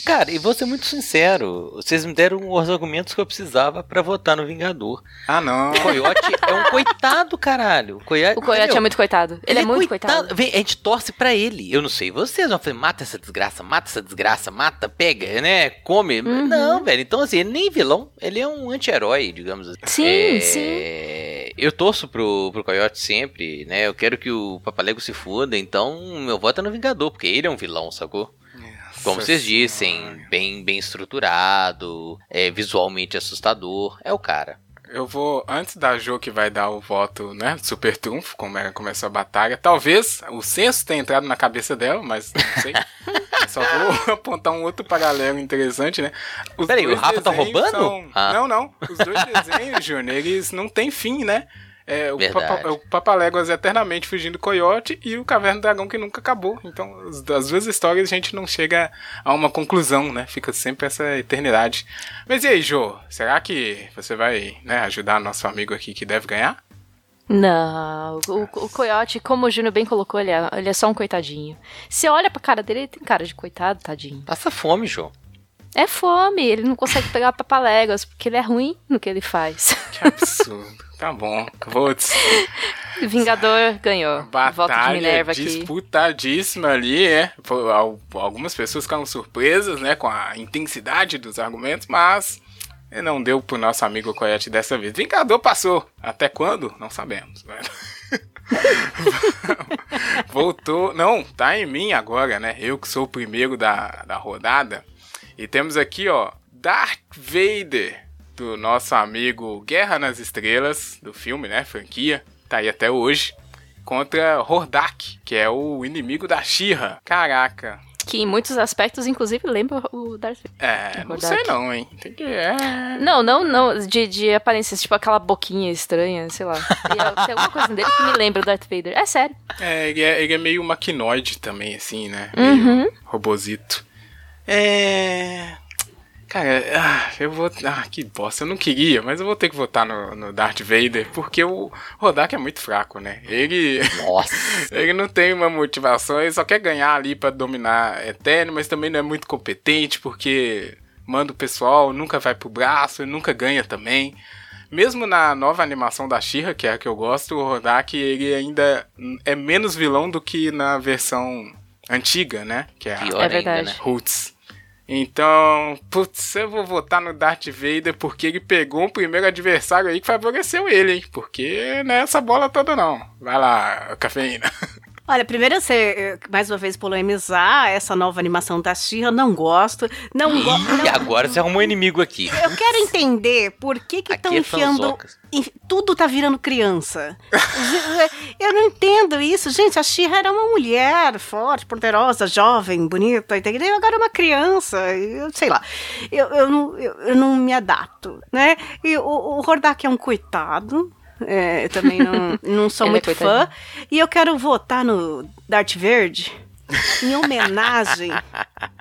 Cara, e vou ser muito sincero, vocês me deram os argumentos que eu precisava pra votar no Vingador. Ah, não. O Coyote é um coitado, caralho. O Coyote, O Coyote é muito coitado. Ele, é, muito coitado. Vem, a gente torce pra ele. Eu não sei vocês, mas eu falei, mata essa desgraça, mata essa desgraça, mata, pega, né? Come. Uhum. Não, velho. Então, assim, ele nem vilão, ele é um anti-herói, digamos assim. Sim, É, sim. Eu torço pro, pro Coyote sempre, né? Eu quero que o Papalego se foda, então meu voto é no Vingador, porque ele é um vilão, sacou? Como vocês dissem, bem, bem estruturado, é visualmente assustador, é o cara. Eu vou, antes da Jo que vai dar o voto, né, super trunfo, como é, começou a batalha, talvez o senso tenha entrado na cabeça dela, mas não sei. Só vou apontar um outro paralelo interessante, né? Os Peraí, o Rafa tá roubando? são- Ah. Não, não. Os dois desenhos, Júnior, eles não têm fim, né? É, o. Papa, o Papaléguas eternamente fugindo do coiote e o Caverna do Dragão que nunca acabou. Então, as, as duas histórias a gente não chega a uma conclusão, né? Fica sempre essa eternidade. Mas e aí, Jô? Será que você vai né, ajudar nosso amigo aqui que deve ganhar? Não, o, o Coyote, como o Júnior bem colocou, ele é, ele é só um coitadinho. Você olha pra cara dele, ele tem cara de coitado, tadinho. Passa fome, João. É fome, ele não consegue pegar papaléguas, porque ele é ruim no que ele faz. Que absurdo. tá bom. Votos. Vingador ganhou. Batalha Minerva aqui. disputadíssima ali, é. Algumas pessoas ficaram surpresas, né, com a intensidade dos argumentos, mas não deu pro nosso amigo Coyote dessa vez. Vingador passou. Até quando? Não sabemos. né? Voltou. Não, tá em mim agora, né? Eu que sou o primeiro da, da rodada. E temos aqui, ó, Darth Vader, do nosso amigo Guerra nas Estrelas, do filme, né? Franquia. Tá aí até hoje. Contra Hordak, que é o inimigo da Shira. Caraca. Que em muitos aspectos, inclusive, lembra o Darth Vader. É, não sei não, hein? Tem que. É. Não, não, não. De, de aparência, tipo aquela boquinha estranha, sei lá. E, é, tem alguma coisa dele que me lembra o Darth Vader. É sério. É, ele é, ele é meio maquinoide também, assim, né? Uhum. Meio robozito. É. Cara, ah, eu vou. Ah, que bosta. Eu não queria, mas eu vou ter que votar no, no Darth Vader, porque o Rodak é muito fraco, né? Ele. Nossa. Ele não tem uma motivação, ele só quer ganhar ali pra dominar Eterno, mas também não é muito competente, porque manda o pessoal, nunca vai pro braço, ele nunca ganha também. Mesmo na nova animação da She-Ra, que é a que eu gosto, o Rodak ele ainda é menos vilão do que na versão antiga, né? Que é a É verdade. né? Roots. Então, putz, eu vou votar no Darth Vader porque ele pegou um primeiro adversário aí que favoreceu ele, hein? Porque não é essa bola toda não. Vai lá, cafeína. Olha, primeiro você, eh, mais uma vez, polemizar essa nova animação da Xirra, não gosto. Não E gosto. agora você arrumou um inimigo aqui. Eu quero entender por que que estão é enfiando. Tudo tá virando criança. Eu não entendo isso. Gente, a Xirra era uma mulher forte, poderosa, jovem, bonita, entendeu? Agora é uma criança. Eu sei lá. Eu, eu, não, eu, eu não me adapto, né? E o, o Hordak é um coitado. É, eu também não, não sou é muito fã. coitadinho. E eu quero votar no Darth Verde. Em homenagem,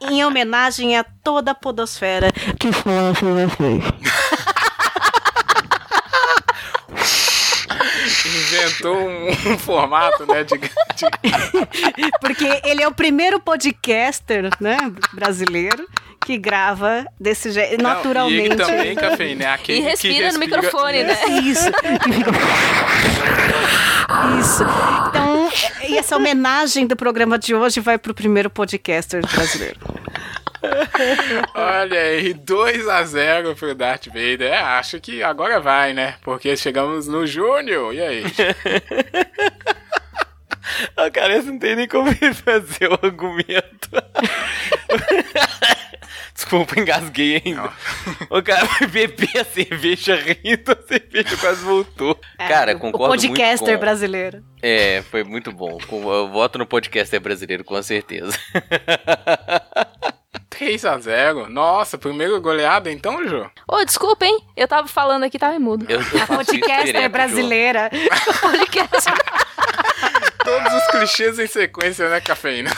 em homenagem a toda a podosfera que foi Inventou um, um formato, né? De, de- Porque ele é o primeiro podcaster, né, brasileiro que grava desse jeito, Não, naturalmente. E também, cafeína, é aquele E que respira no microfone, né? Isso. Isso. Então, e essa homenagem do programa de hoje vai pro primeiro podcaster brasileiro. Olha aí, 2 a 0 pro Darth Vader. É, acho que agora vai, né? Porque chegamos no Júnior. E aí? A cara não tem nem como fazer o argumento. Pô, engasguei ainda. O cara foi beber a cerveja rindo, a cerveja quase voltou. É, cara, concordo O podcaster muito com... brasileiro. É, foi muito bom. Eu voto no podcaster brasileiro, com certeza. 3x0. Nossa, primeiro goleada então, Jô? Ô, desculpa, hein? Eu tava falando aqui, tava mudo. Eu, eu A podcaster brasileira. Podcast. Todos os clichês em sequência, né, cafeína?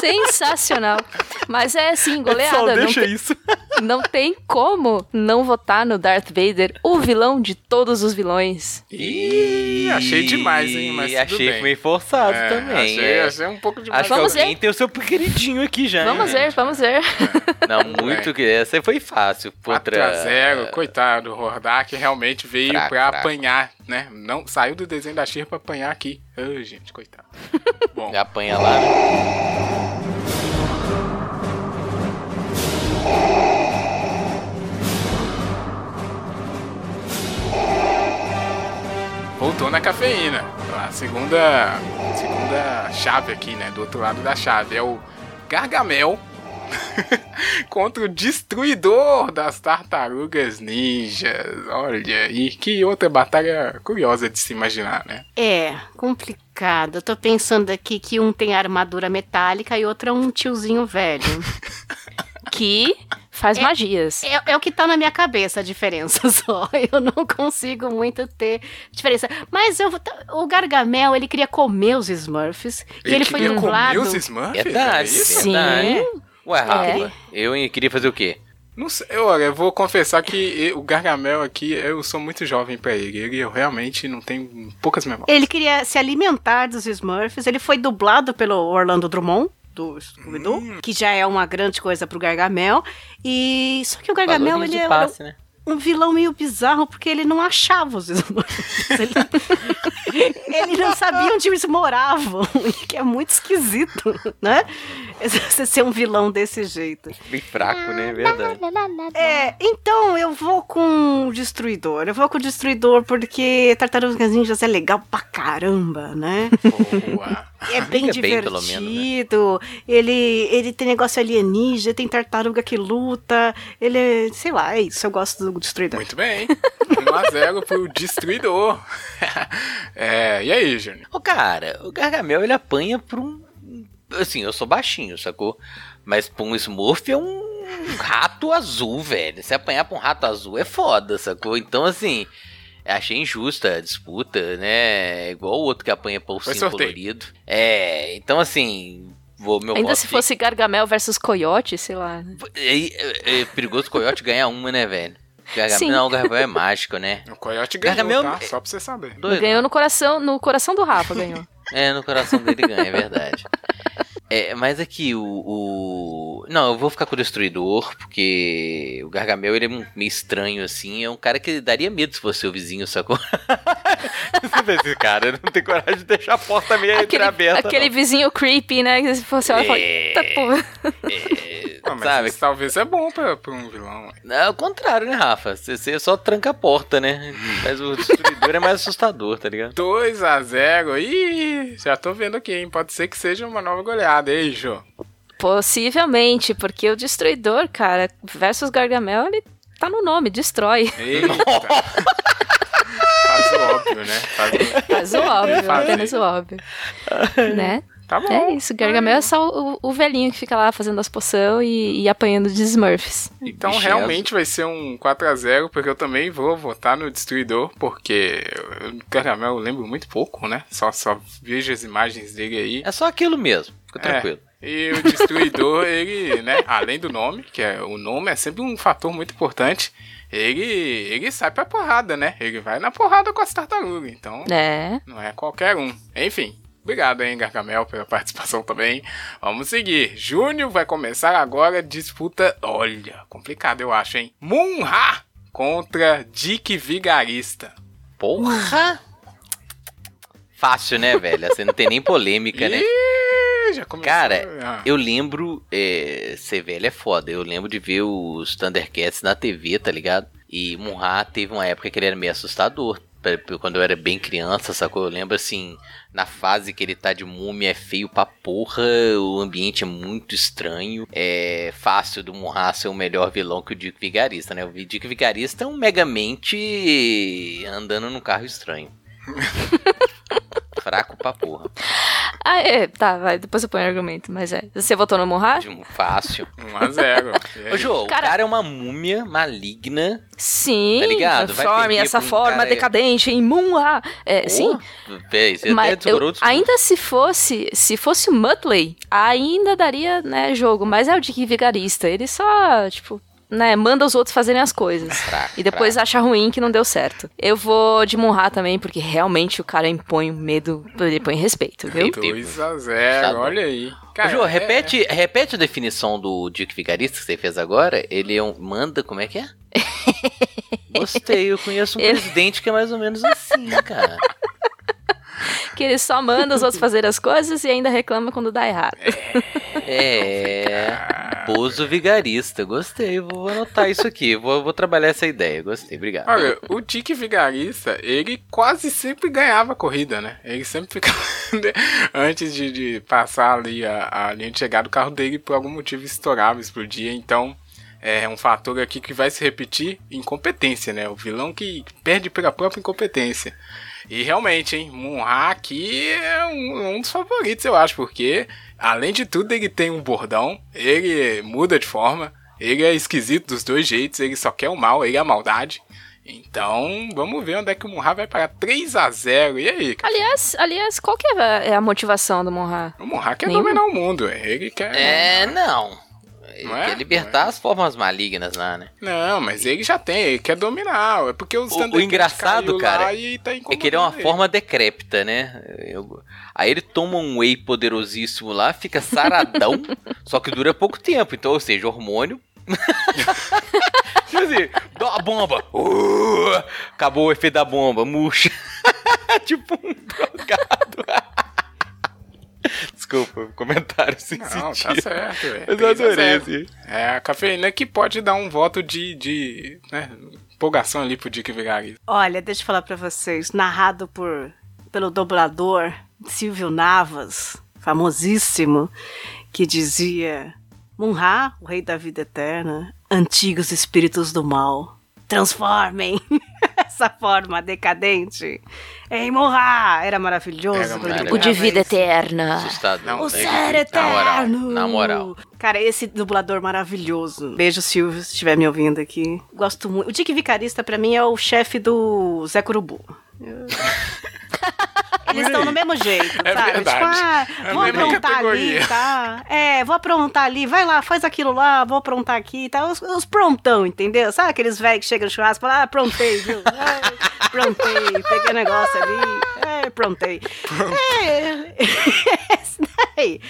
Sensacional. Mas é assim, Só goleada. Não, deixa tem- isso. não tem como não votar no Darth Vader, o vilão de todos os vilões. Ih, achei demais, hein, mas achei bem. meio forçado É, também. Achei, é. achei um pouco demais. Acho Vamos que alguém ver. tem o seu queridinho aqui já. Vamos hein, ver, gente? vamos ver. Não, muito que. Essa foi fácil. Contra... 4x0, coitado, o Hordak realmente veio Fraco, pra fraco. apanhar, né? Não, saiu do desenho da Shir pra apanhar aqui. Ai, gente, coitado. Bom, Já apanha lá. né? Voltou na cafeína. A segunda, segunda chave aqui, né? Do outro lado da chave. É o Gargamel contra o Destruidor das Tartarugas Ninjas. Olha, e que outra batalha curiosa de se imaginar, né? É, complicado. Eu tô pensando aqui que um tem armadura metálica e outro é um tiozinho velho. Que faz É- magias. É, é o que tá na minha cabeça a diferença só. Eu não consigo muito ter diferença. Mas eu, tá- o Gargamel, ele queria comer os Smurfs. e ele foi queria dublado. comer os Smurfs? Verdade, é isso? Sim. verdade. Ué, Rafa, É. eu queria fazer o quê? Não sei, olha, eu vou confessar que o Gargamel aqui, eu sou muito jovem pra ele. Ele eu realmente não tenho poucas memórias. Ele queria se alimentar dos Smurfs. Ele foi dublado pelo Orlando Drummond. Do Scooby-Doo, Hum. que já é uma grande coisa pro Gargamel. E só que o Gargamel Valores ele é passe, né? um vilão meio bizarro porque ele não achava os Smurfs. Ele, ele não sabia onde eles moravam, que é muito esquisito, né? Você ser um vilão desse jeito. Bem fraco, né? Verdade. É, então eu vou com o Destruidor. Eu vou com o Destruidor porque Tartarugas Ninjas é legal pra caramba, né? Boa. É bem Fica bem, pelo divertido. Ele, ele tem negócio alienígena, tem tartaruga que luta. Ele é, sei lá, é isso. Eu gosto do Destruidor. Muito bem. 1x0 pro Destruidor. é, e aí, Júnior? Ô, cara, o Gargamel ele apanha pra um. Assim, eu sou baixinho, sacou? Mas pra um Smurf é um rato azul, velho. Se apanhar pra um rato azul é foda, sacou? Então, assim. Achei injusta a disputa, né? É Igual o outro que apanha pra ursinho colorido. É, então assim. Vou, meu Ainda se fica- fosse Gargamel versus Coyote, sei lá. né? É, é- é perigoso o coiote ganhar uma, né, velho? Gargamel, Sim. não, o Gargamel é mágico, né? O Coyote ganhou, Gargamel- tá? Só pra você saber. Doido. Ganhou no coração, no coração do Rafa, ganhou. É, no coração dele ganha, é verdade. É, mas aqui o, o. Não, eu vou ficar com o Destruidor, porque o Gargamel ele é meio estranho assim. É um cara que daria medo se fosse o vizinho, sacou? Esse cara, não tem coragem de deixar a porta meio Aquele, entreaberta. aquele não. vizinho creepy, né? Que se você olha e fala, eita porra. Mas sabe? isso talvez é bom pra, pra um vilão. é o contrário, né, Rafa? Você, só tranca a porta, né? Mas o Destruidor é mais assustador, tá ligado? 2x0. Ih, já tô vendo aqui, hein? Pode ser que seja uma nova goleada. Ei, Jô. Possivelmente, porque o Destruidor, cara, versus Gargamel, ele tá no nome, destrói. Eita. Faz o óbvio, né? Faz o... Faz o óbvio, Fazer. apenas o óbvio. né? Tá bom. É isso, Gargamel é só o, o velhinho que fica lá fazendo as poções e, e apanhando de Smurfs. Então realmente vai ser um 4x0, porque eu também vou votar no Destruidor, porque o Gargamel eu lembro muito pouco, né? Só, só vejo as imagens dele aí. É só aquilo mesmo, fica É. tranquilo. E o Destruidor, ele, né, além do nome, que é o nome é sempre um fator muito importante, ele, ele sai pra porrada, né? Ele vai na porrada com as tartarugas, então É. não é qualquer um. Enfim, obrigado, hein, Gargamel, pela participação também. Vamos seguir. Júnior vai começar agora a disputa. Olha, complicado eu acho, hein? Munha contra Dick Vigarista. Porra! Fácil, né, velho? Você não tem nem polêmica, né? Ih, já começou. Cara, Ah. eu lembro. É, ser velho é foda. Eu lembro de ver os Thundercats na TV, tá ligado? E Munra teve uma época que ele era meio assustador. Quando eu era bem criança, sacou? Eu lembro assim, na fase que ele tá de múmia é feio pra porra, o ambiente é muito estranho. É fácil do Munra ser o melhor vilão que o Dick Vigarista, né? O Dick Vigarista é um megamente andando num carro estranho. Fraco pra porra. Ah, é, tá, vai, depois eu ponho o argumento, mas é. Você votou no Monra? De um fácil. 1x0. Ô, Jô, Cara- o cara é uma múmia maligna. Sim, Tá ligado? Vai transforme perder essa um forma cara- decadente em. É, sim, Véi, você mas eu, ainda se fosse, se fosse o Muttley, ainda daria, né, jogo, mas é o Dick Vigarista, ele só, tipo, né, manda os outros fazerem as coisas. Fraco, E depois fraco. acha ruim que não deu certo. Eu vou de Munra também, porque realmente o cara impõe medo, ele põe respeito, viu? 2x0, Tá bom. olha aí. Ô, Cara, Jô, é- repete, repete a definição do Dick Vigarista que você fez agora. Ele é um. Manda, como é que é? Gostei, eu conheço um Ele- presidente que é mais ou menos assim, cara. Que ele só manda os outros fazer as coisas e ainda reclama quando dá errado. É. Bozo Vigarista, gostei. Vou anotar isso aqui. Vou, vou trabalhar essa ideia. Gostei, obrigado. Olha, o Dick Vigarista, ele quase sempre ganhava a corrida, né? Ele sempre ficava. antes de, de passar ali a, a linha de chegada, o carro dele por algum motivo estourava, explodia. Então, é um fator aqui que vai se repetir incompetência, né? O vilão que perde pela própria incompetência. E realmente, hein? Munra aqui é um, um dos favoritos, eu acho, porque além de tudo, ele tem um bordão, ele muda de forma, ele é esquisito dos dois jeitos, ele só quer o mal, ele é a maldade. Então, vamos ver onde é que o Munra vai parar 3 a 0 E aí, cara? Aliás, aliás, qual que é a, é a motivação do Monra? O Munra quer Nenhum. dominar o mundo, ele quer. É, não. Ele é? quer libertar as formas malignas lá, né? Não, mas ele já tem, ele quer dominar. É porque os O- o engraçado, cara, tá É que ele é uma incomodando forma decrépita, né? Eu- Aí ele toma um whey poderosíssimo lá, fica saradão, só que dura pouco tempo. Então, ou seja, hormônio. Tipo assim, dá uma bomba. Uh, acabou o efeito da bomba, murcha. tipo um drogado. Desculpa, comentário sem Não, tá sentido. certo, velho. Mas eu 3 a 0. adorei, assim. É a cafeína que pode dar um voto de, de né, empolgação ali pro Dick Vigarista. Olha, deixa eu falar pra vocês, narrado por pelo dublador Silvio Navas, famosíssimo, que dizia: Munra, o rei da vida eterna, antigos espíritos do mal, transformem essa forma decadente em Munra. Era maravilhoso. Era. O de vida eterna. Assustador. O né? ser Na moral, eterno! na moral. Cara, esse dublador maravilhoso. Beijo, Silvio, se estiver me ouvindo aqui. Gosto muito. O Dick Vicarista, pra mim, é o chefe do Zé Curubu. Eles estão no mesmo jeito, É sabe? verdade. Tipo, ah, É vou aprontar categoria. ali, tá? É, vou aprontar ali, vai lá, faz aquilo lá, vou aprontar aqui, tá? Os, os prontão, entendeu? Sabe aqueles velhos que chegam no churrasco e falam, ah, aprontei, viu? É, aprontei, peguei o negócio ali, é, aprontei. É, esse daí.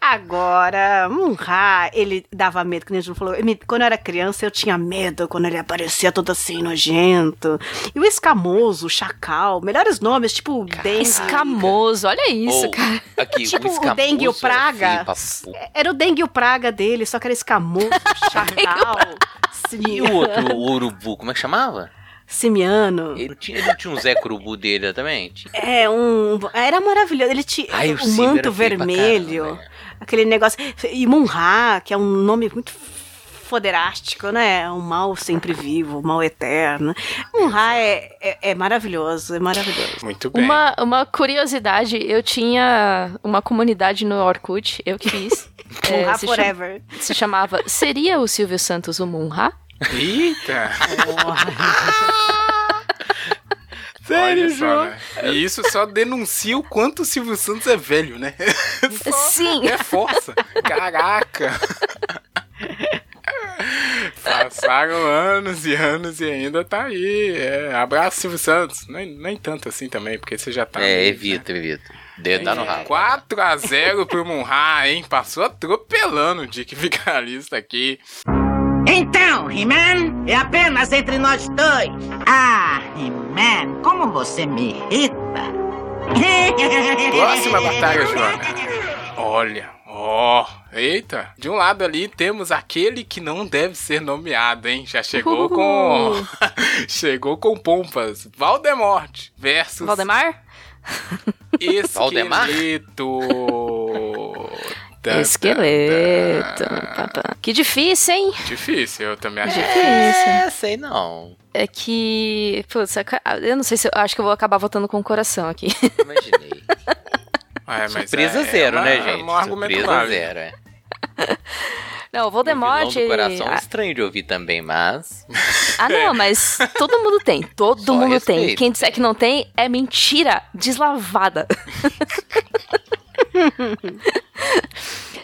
Agora, Munra, ele dava medo, que nem a gente falou. Quando eu era criança, eu tinha medo quando ele aparecia todo assim, nojento. E o escamoso, o chacal, melhores nomes, tipo Dengue. Escamoso, olha isso, Ou, cara. aqui, Tipo o escamoso dengue e o era praga. pra porra. Era o dengue e o praga dele, só que era escamoso, chacal, E o outro, o urubu, como é que chamava? Simiano. Ele não tinha, ele tinha um Zé Curubu dele também? Tinha- É, um. Era maravilhoso. Ele tinha Ai, o o manto vermelho. caramba, aquele negócio. E Munra, que é um nome muito foderástico, né? Um mal sempre vivo, um mal eterno. Munra é, é, é maravilhoso, é maravilhoso. Muito bem. Uma, uma curiosidade, eu tinha uma comunidade no Orkut, eu que fiz. é, Munra se, chama- forever. se chamava Seria o Silvio Santos o Munra? Eita! Sério, só, João? né? E isso só denuncia o quanto o Silvio Santos é velho, né? Só Sim. É força. Caraca! Passaram anos e anos e ainda tá aí. É, abraço, Silvio Santos. Nem, nem tanto assim também, porque você já tá. É, evita, evita. Dedo no rabo. 4x0 pro Munra, hein? Passou atropelando o Dick Vigarista aqui. Então, He-Man, é apenas entre nós dois. Ah, He-Man, como você me irrita. Próxima batalha, Joana. Olha, Ó, eita. De um lado ali temos aquele que não deve ser nomeado, hein? Já chegou com. chegou com pompas. Valdemort versus. Valdemar? Valdemar? Esqueleto. Tan, Esqueleto. tan. papá. Que difícil, hein? Difícil, eu também achei. É, sei não. É que. Putz, eu não sei se. Eu acho que eu vou acabar votando com o coração aqui. Imaginei. É, mas Surpresa é- zero, é uma- né, gente? Um argumento Surpresa zero, é. Não, o O vilão Voldemort. do coração é ele- estranho de ouvir também, mas... Ah, não, mas todo mundo tem. Todo Só mundo tem. respeito. Quem disser que não tem é mentira deslavada.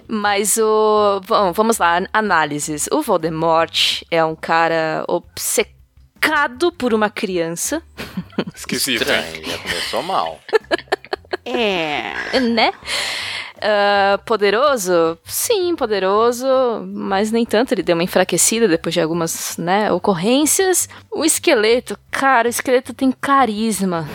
mas o. Bom, vamos lá, análises. O Voldemort é um cara obcecado por uma criança, Esquisito? Estranho, já começou mal. É. né? Ah, poderoso? Sim, poderoso, mas nem tanto. Ele deu uma enfraquecida depois de algumas né, ocorrências. O esqueleto, cara, o esqueleto tem carisma.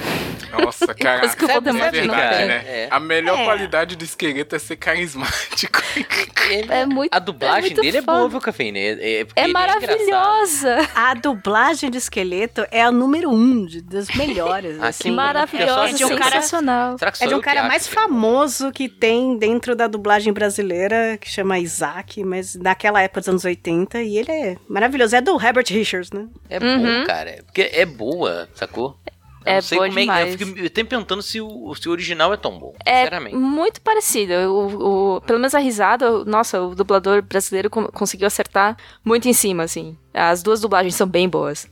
Nossa, cara. coisa que o é Voldemort verdade, tem. né? É. A melhor É. qualidade do esqueleto é ser carismático. É muito- a dublagem é muito dele é boa, viu, Cafeína? É, é, É maravilhosa. A dublagem de esqueleto é a número um de, das melhores. Ah, assim. sim. Maravilhosa, É de um cara- sensacional. É de um cara mais famoso que tem dentro da dublagem brasileira, que chama Isaac, mas naquela época dos anos 80, e ele é maravilhoso. É do Herbert Richards, né? É Uhum. bom, cara. Porque é boa, sacou? Eu É não sei como é que-. Eu fico eu tenho perguntando se o, se o original é tão bom, É sinceramente. muito parecido. O, o- pelo menos a risada, o- nossa, o dublador brasileiro con- conseguiu acertar muito em cima, assim. As duas dublagens são bem boas.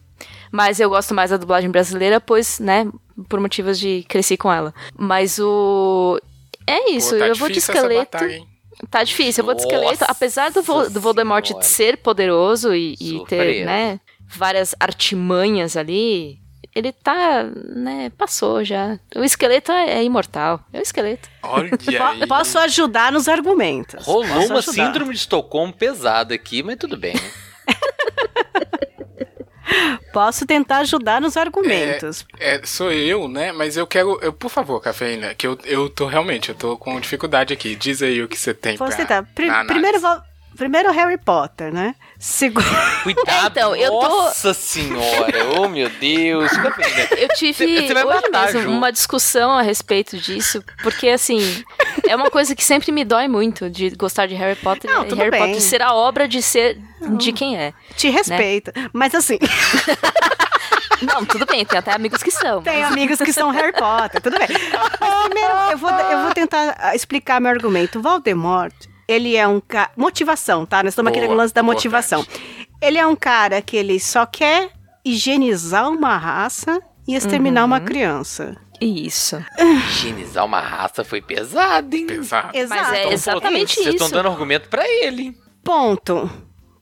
Mas eu gosto mais da dublagem brasileira, pois, né, por motivos de cresci com ela. Mas o. É isso, Pô, tá eu vou de esqueleto. batalha? Tá difícil, eu vou de esqueleto. Nossa Apesar do, Vo- do Voldemort Senhora. ser poderoso e, e ter, né, várias artimanhas ali, ele tá, né, passou já. O esqueleto é, é imortal. É o esqueleto. Olha aí. Posso ajudar nos argumentos. Rolou uma síndrome de Estocolmo pesada aqui, mas tudo bem. né? Posso tentar ajudar nos argumentos. É, sou eu, né? Mas eu quero. Eu, por favor, cafeína, que eu, eu tô realmente, eu tô com dificuldade aqui. Diz aí o que você tem Posso pra, tentar. Pri- primeiro, vo- primeiro Harry Potter, né? Segundo. Cuidado, então, eu tô- nossa senhora, oh meu Deus. Cafeína. Eu tive Você- você matar, uma discussão a respeito disso, porque assim, é uma coisa que sempre me dói muito de gostar de Harry Potter Não, e Harry bem. Potter ser a obra de ser de quem é. Te respeito. Mas assim, Não, tudo bem, tem até amigos que são. tem amigos que são Harry Potter, tudo bem. Mas primeiro, eu vou, eu vou tentar explicar meu argumento. Voldemort, ele é um cara. Motivação, tá? Nós estamos aqui no lance da motivação. Ele é um cara que ele só quer higienizar uma raça e exterminar uma criança. Isso. Higienizar uma raça foi pesado, hein? Pesado. Exato. Mas é Então, exatamente Vocês estão isso. dando argumento pra ele. hein? Ponto.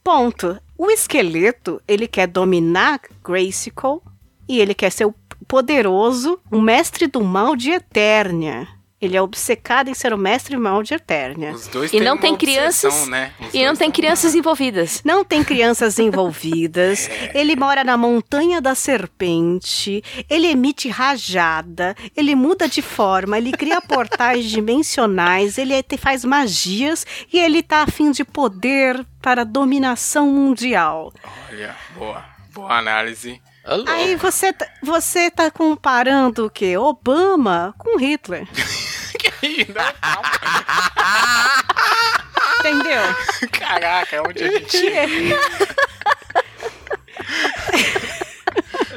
Ponto. O esqueleto, ele quer dominar Grayskull e ele quer ser o poderoso, o mestre do mal de Eternia. Ele é obcecado em ser o mestre mal de Eternia. Os dois E têm não uma tem obsessão, crianças né? Os e não tem crianças envolvidas. Não tem crianças envolvidas. Ele mora na montanha da serpente. Ele emite rajada. Ele muda de forma. Ele cria portais dimensionais. Ele é- faz magias e ele tá afim de poder para dominação mundial. Olha, boa. Boa análise. Alô. Aí você, tá- você tá comparando o quê? Obama com Hitler. Calma. Entendeu? Caraca, onde a gente.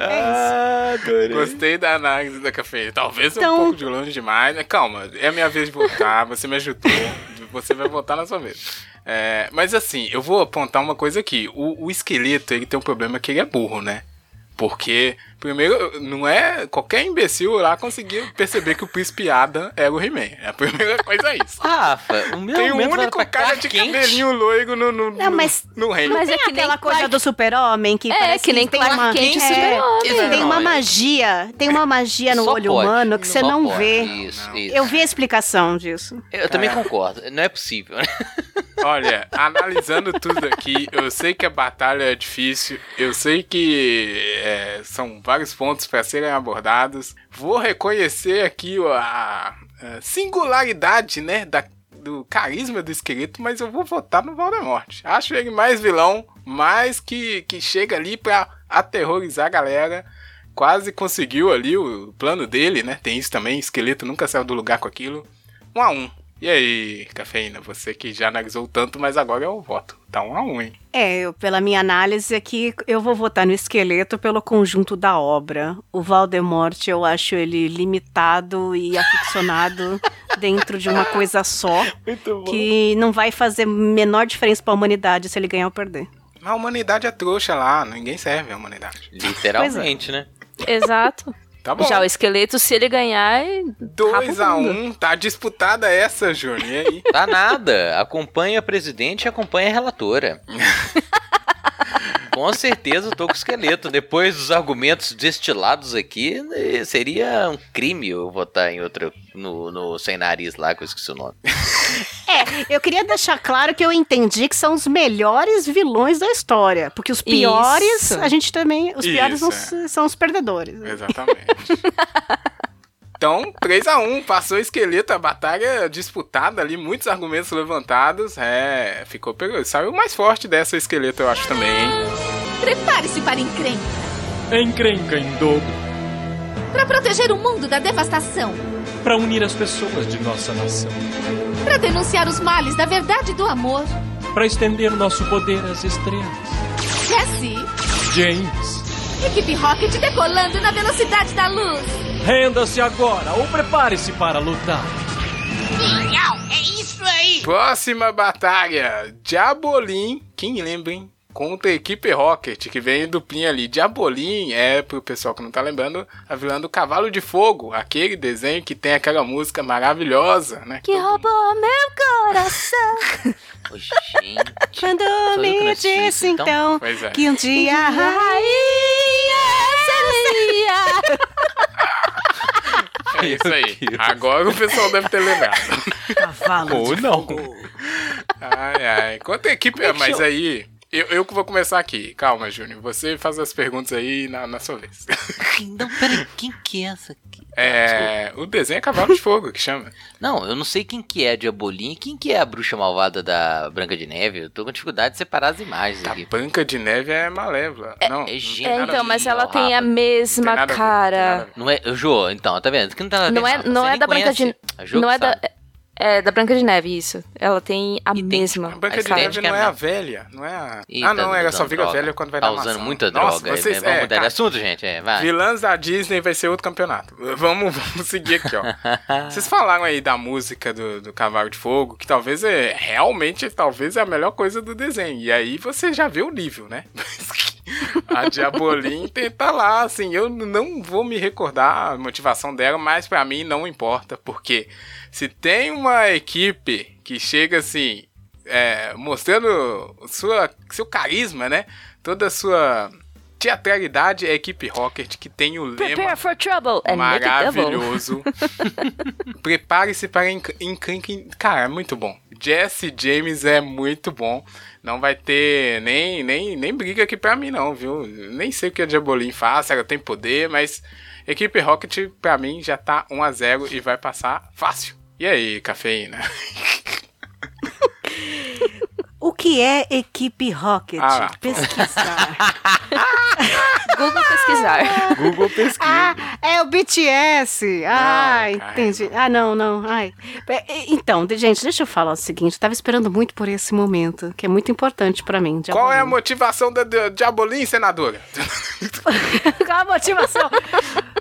Ah, adorei. Gostei da análise da cafeína. Talvez Então- um pouco de longe demais, né? Calma, é a minha vez de votar, você me ajudou. Você vai votar na sua vez. É, mas assim, eu vou apontar uma coisa aqui. O, o esqueleto, ele tem um problema que ele é burro, né? Porque, primeiro, não é. Qualquer imbecil lá conseguiu perceber que o príncipe Adam era o He-Man. A primeira coisa é isso. Rafa, o meu Tem um único pra cara de Kent. cabelinho loiro no, no, Não, no- mas- no reino. Mas é Tem que nem aquela coisa Clark- do super-homem que É, parece que nem tem Clark uma, Kent e é, super-homem. Tem uma Não, é. magia, tem uma magia no Só olho pode. humano que você não pode. vê. Isso, isso. Eu vi a explicação disso. Eu também concordo. Não é possível. né? Olha, analisando tudo aqui, eu sei que a batalha é difícil, eu sei que é, são vários pontos para serem abordados. Vou reconhecer aqui a, singularidade, né, da, do carisma do esqueleto, mas eu vou votar no Voldemort. Acho ele mais vilão, mais que, que chega ali pra aterrorizar a galera. Quase conseguiu ali o plano dele, né? Tem isso também, esqueleto nunca saiu do lugar com aquilo. Um a um. E aí, Cafeína, você que já analisou tanto, mas agora é o voto. Tá um a um, hein? É, eu, pela minha análise aqui, eu vou votar no esqueleto pelo conjunto da obra. O Valdemort, eu acho ele limitado e aficionado dentro de uma coisa só, Muito bom. que não vai fazer menor diferença pra humanidade se ele ganhar ou perder. Mas a humanidade é trouxa lá, ninguém serve a humanidade. Literalmente, né? Exato. Tá bom. Já o esqueleto, se ele ganhar, é 2 a rapa 1 o mundo. um, tá disputada essa, Júnior. E aí? Tá nada. Acompanha a presidente e acompanha a relatora. Com certeza eu tô com o esqueleto. Depois dos argumentos destilados aqui, seria um crime eu votar em outro. No, no sem nariz lá, que eu esqueci o nome. É, eu queria deixar claro que eu entendi que são os melhores vilões da história. Porque os piores, Isso. a gente também. Os piores Isso, não s- são os perdedores. Exatamente. Então, 3x1, passou o esqueleto, a batalha disputada ali, muitos argumentos levantados. É, ficou pelo. Saiu o mais forte dessa esqueleto, eu acho também, hein? Prepare-se para encrenca. Encrenca em dobro Para proteger o mundo da devastação. para unir as pessoas de nossa nação, Para denunciar os males da verdade e do amor. para estender nosso poder às estrelas. Jesse, James, equipe Rocket decolando na velocidade da luz. renda-se agora ou prepare-se para lutar. Próxima batalha: Diabolim. Quem lembra, hein? Contra a equipe Rocket, que vem em duplinha ali. Diabolim é, pro pessoal que não tá lembrando, a vilã do Cavalo de Fogo. Aquele desenho que tem aquela música maravilhosa, né? Que roubou meu coração. Gente. Quando me isso, disse então? então é. que um dia a Rainha seria. É isso aí. Agora o pessoal deve ter lembrado. cavalo Ou não. fogo. Ai, ai. A equipe. Mas aí. Eu, eu que vou começar aqui. Calma, Júnior. Você faz as perguntas aí na, na sua vez. Não, peraí, quem que é essa aqui? É. O desenho é Cavalo de Fogo que chama. Não, eu não sei quem que é a Diabolim e quem que é a bruxa malvada da Branca de Neve. Eu tô com dificuldade de separar as imagens A aqui. Branca de Neve é malévola. não, não é. É, então, mas ela tem a mesma tem a cara. ver. Não é. Jô, então, tá vendo? Que não, tá Não é, não é da Branca de Jô Não é da. É da Branca de Neve, isso. Ela tem a E tem, mesma. A Branca A de Neve não é é a velha, não é a... Ah, tá não, ela só usando vira droga. velha quando vai tá dar usando maçã. muita Nossa, droga. vocês, Vamos é, mudar de assunto, gente. É, vai. Vilãs da Disney vai ser outro campeonato. Vamos, vamos seguir aqui, ó. Vocês falaram aí da música do, do Cavalo de Fogo, que talvez é realmente talvez é a melhor coisa do desenho. E aí você já vê o nível, né? a Diabolim tenta lá, assim, eu não vou me recordar a motivação dela, mas pra mim não importa, porque se tem uma equipe que chega assim, é, mostrando sua, seu carisma, né? Toda a sua teatralidade, é a equipe Rocket, que tem o lema maravilhoso. Prepare-se para enc- encrenque. Cara, é muito bom. Jesse James é muito bom. Não vai ter nem, nem, nem briga aqui pra mim, não, viu? Nem sei o que a Diabolim faz, ela tem poder, mas equipe Rocket, pra mim, já tá 1x0 e vai passar fácil. E aí, cafeína? O que é equipe Rocket? Ah. Pesquisar. Google pesquisar. Google pesquisa. ah, é o BTS. Ah, entendi. Ah, não, não. Ai. Então, gente, deixa eu falar o seguinte. Eu tava esperando muito por esse momento, que é muito importante pra mim. Qual é a Diabolim. motivação da da Diabolim, senadora? Qual a motivação?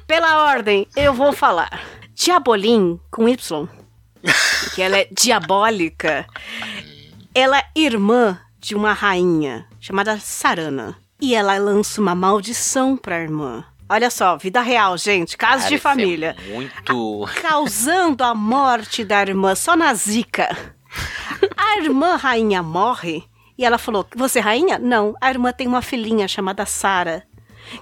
Pela ordem, eu vou falar. Diabolim, com Y, que ela é diabólica, ela é irmã de uma rainha chamada Sarana. E ela lança uma maldição pra irmã. Olha só, vida real, gente, caso Cara, de é família. muito. Causando a morte da irmã só na zica. A irmã rainha morre e ela falou: Você é rainha? Não. A irmã tem uma filhinha chamada Sara,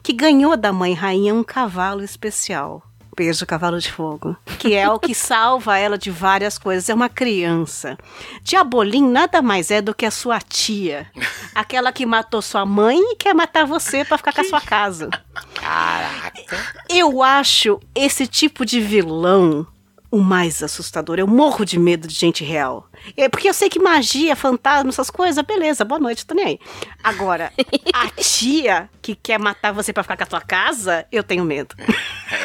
que ganhou da mãe rainha um cavalo especial. Beijo, cavalo de fogo. Que é o que salva ela de várias coisas. É uma criança. Diabolim nada mais é do que a sua tia. Aquela que matou sua mãe e quer matar você pra ficar com a sua casa. Caraca. Eu acho esse tipo de vilão o mais assustador. Eu morro de medo de gente real. É porque eu sei que magia, fantasma, essas coisas, beleza, boa noite, tô nem aí. Agora, a tia que quer matar você pra ficar com a tua casa, eu tenho medo.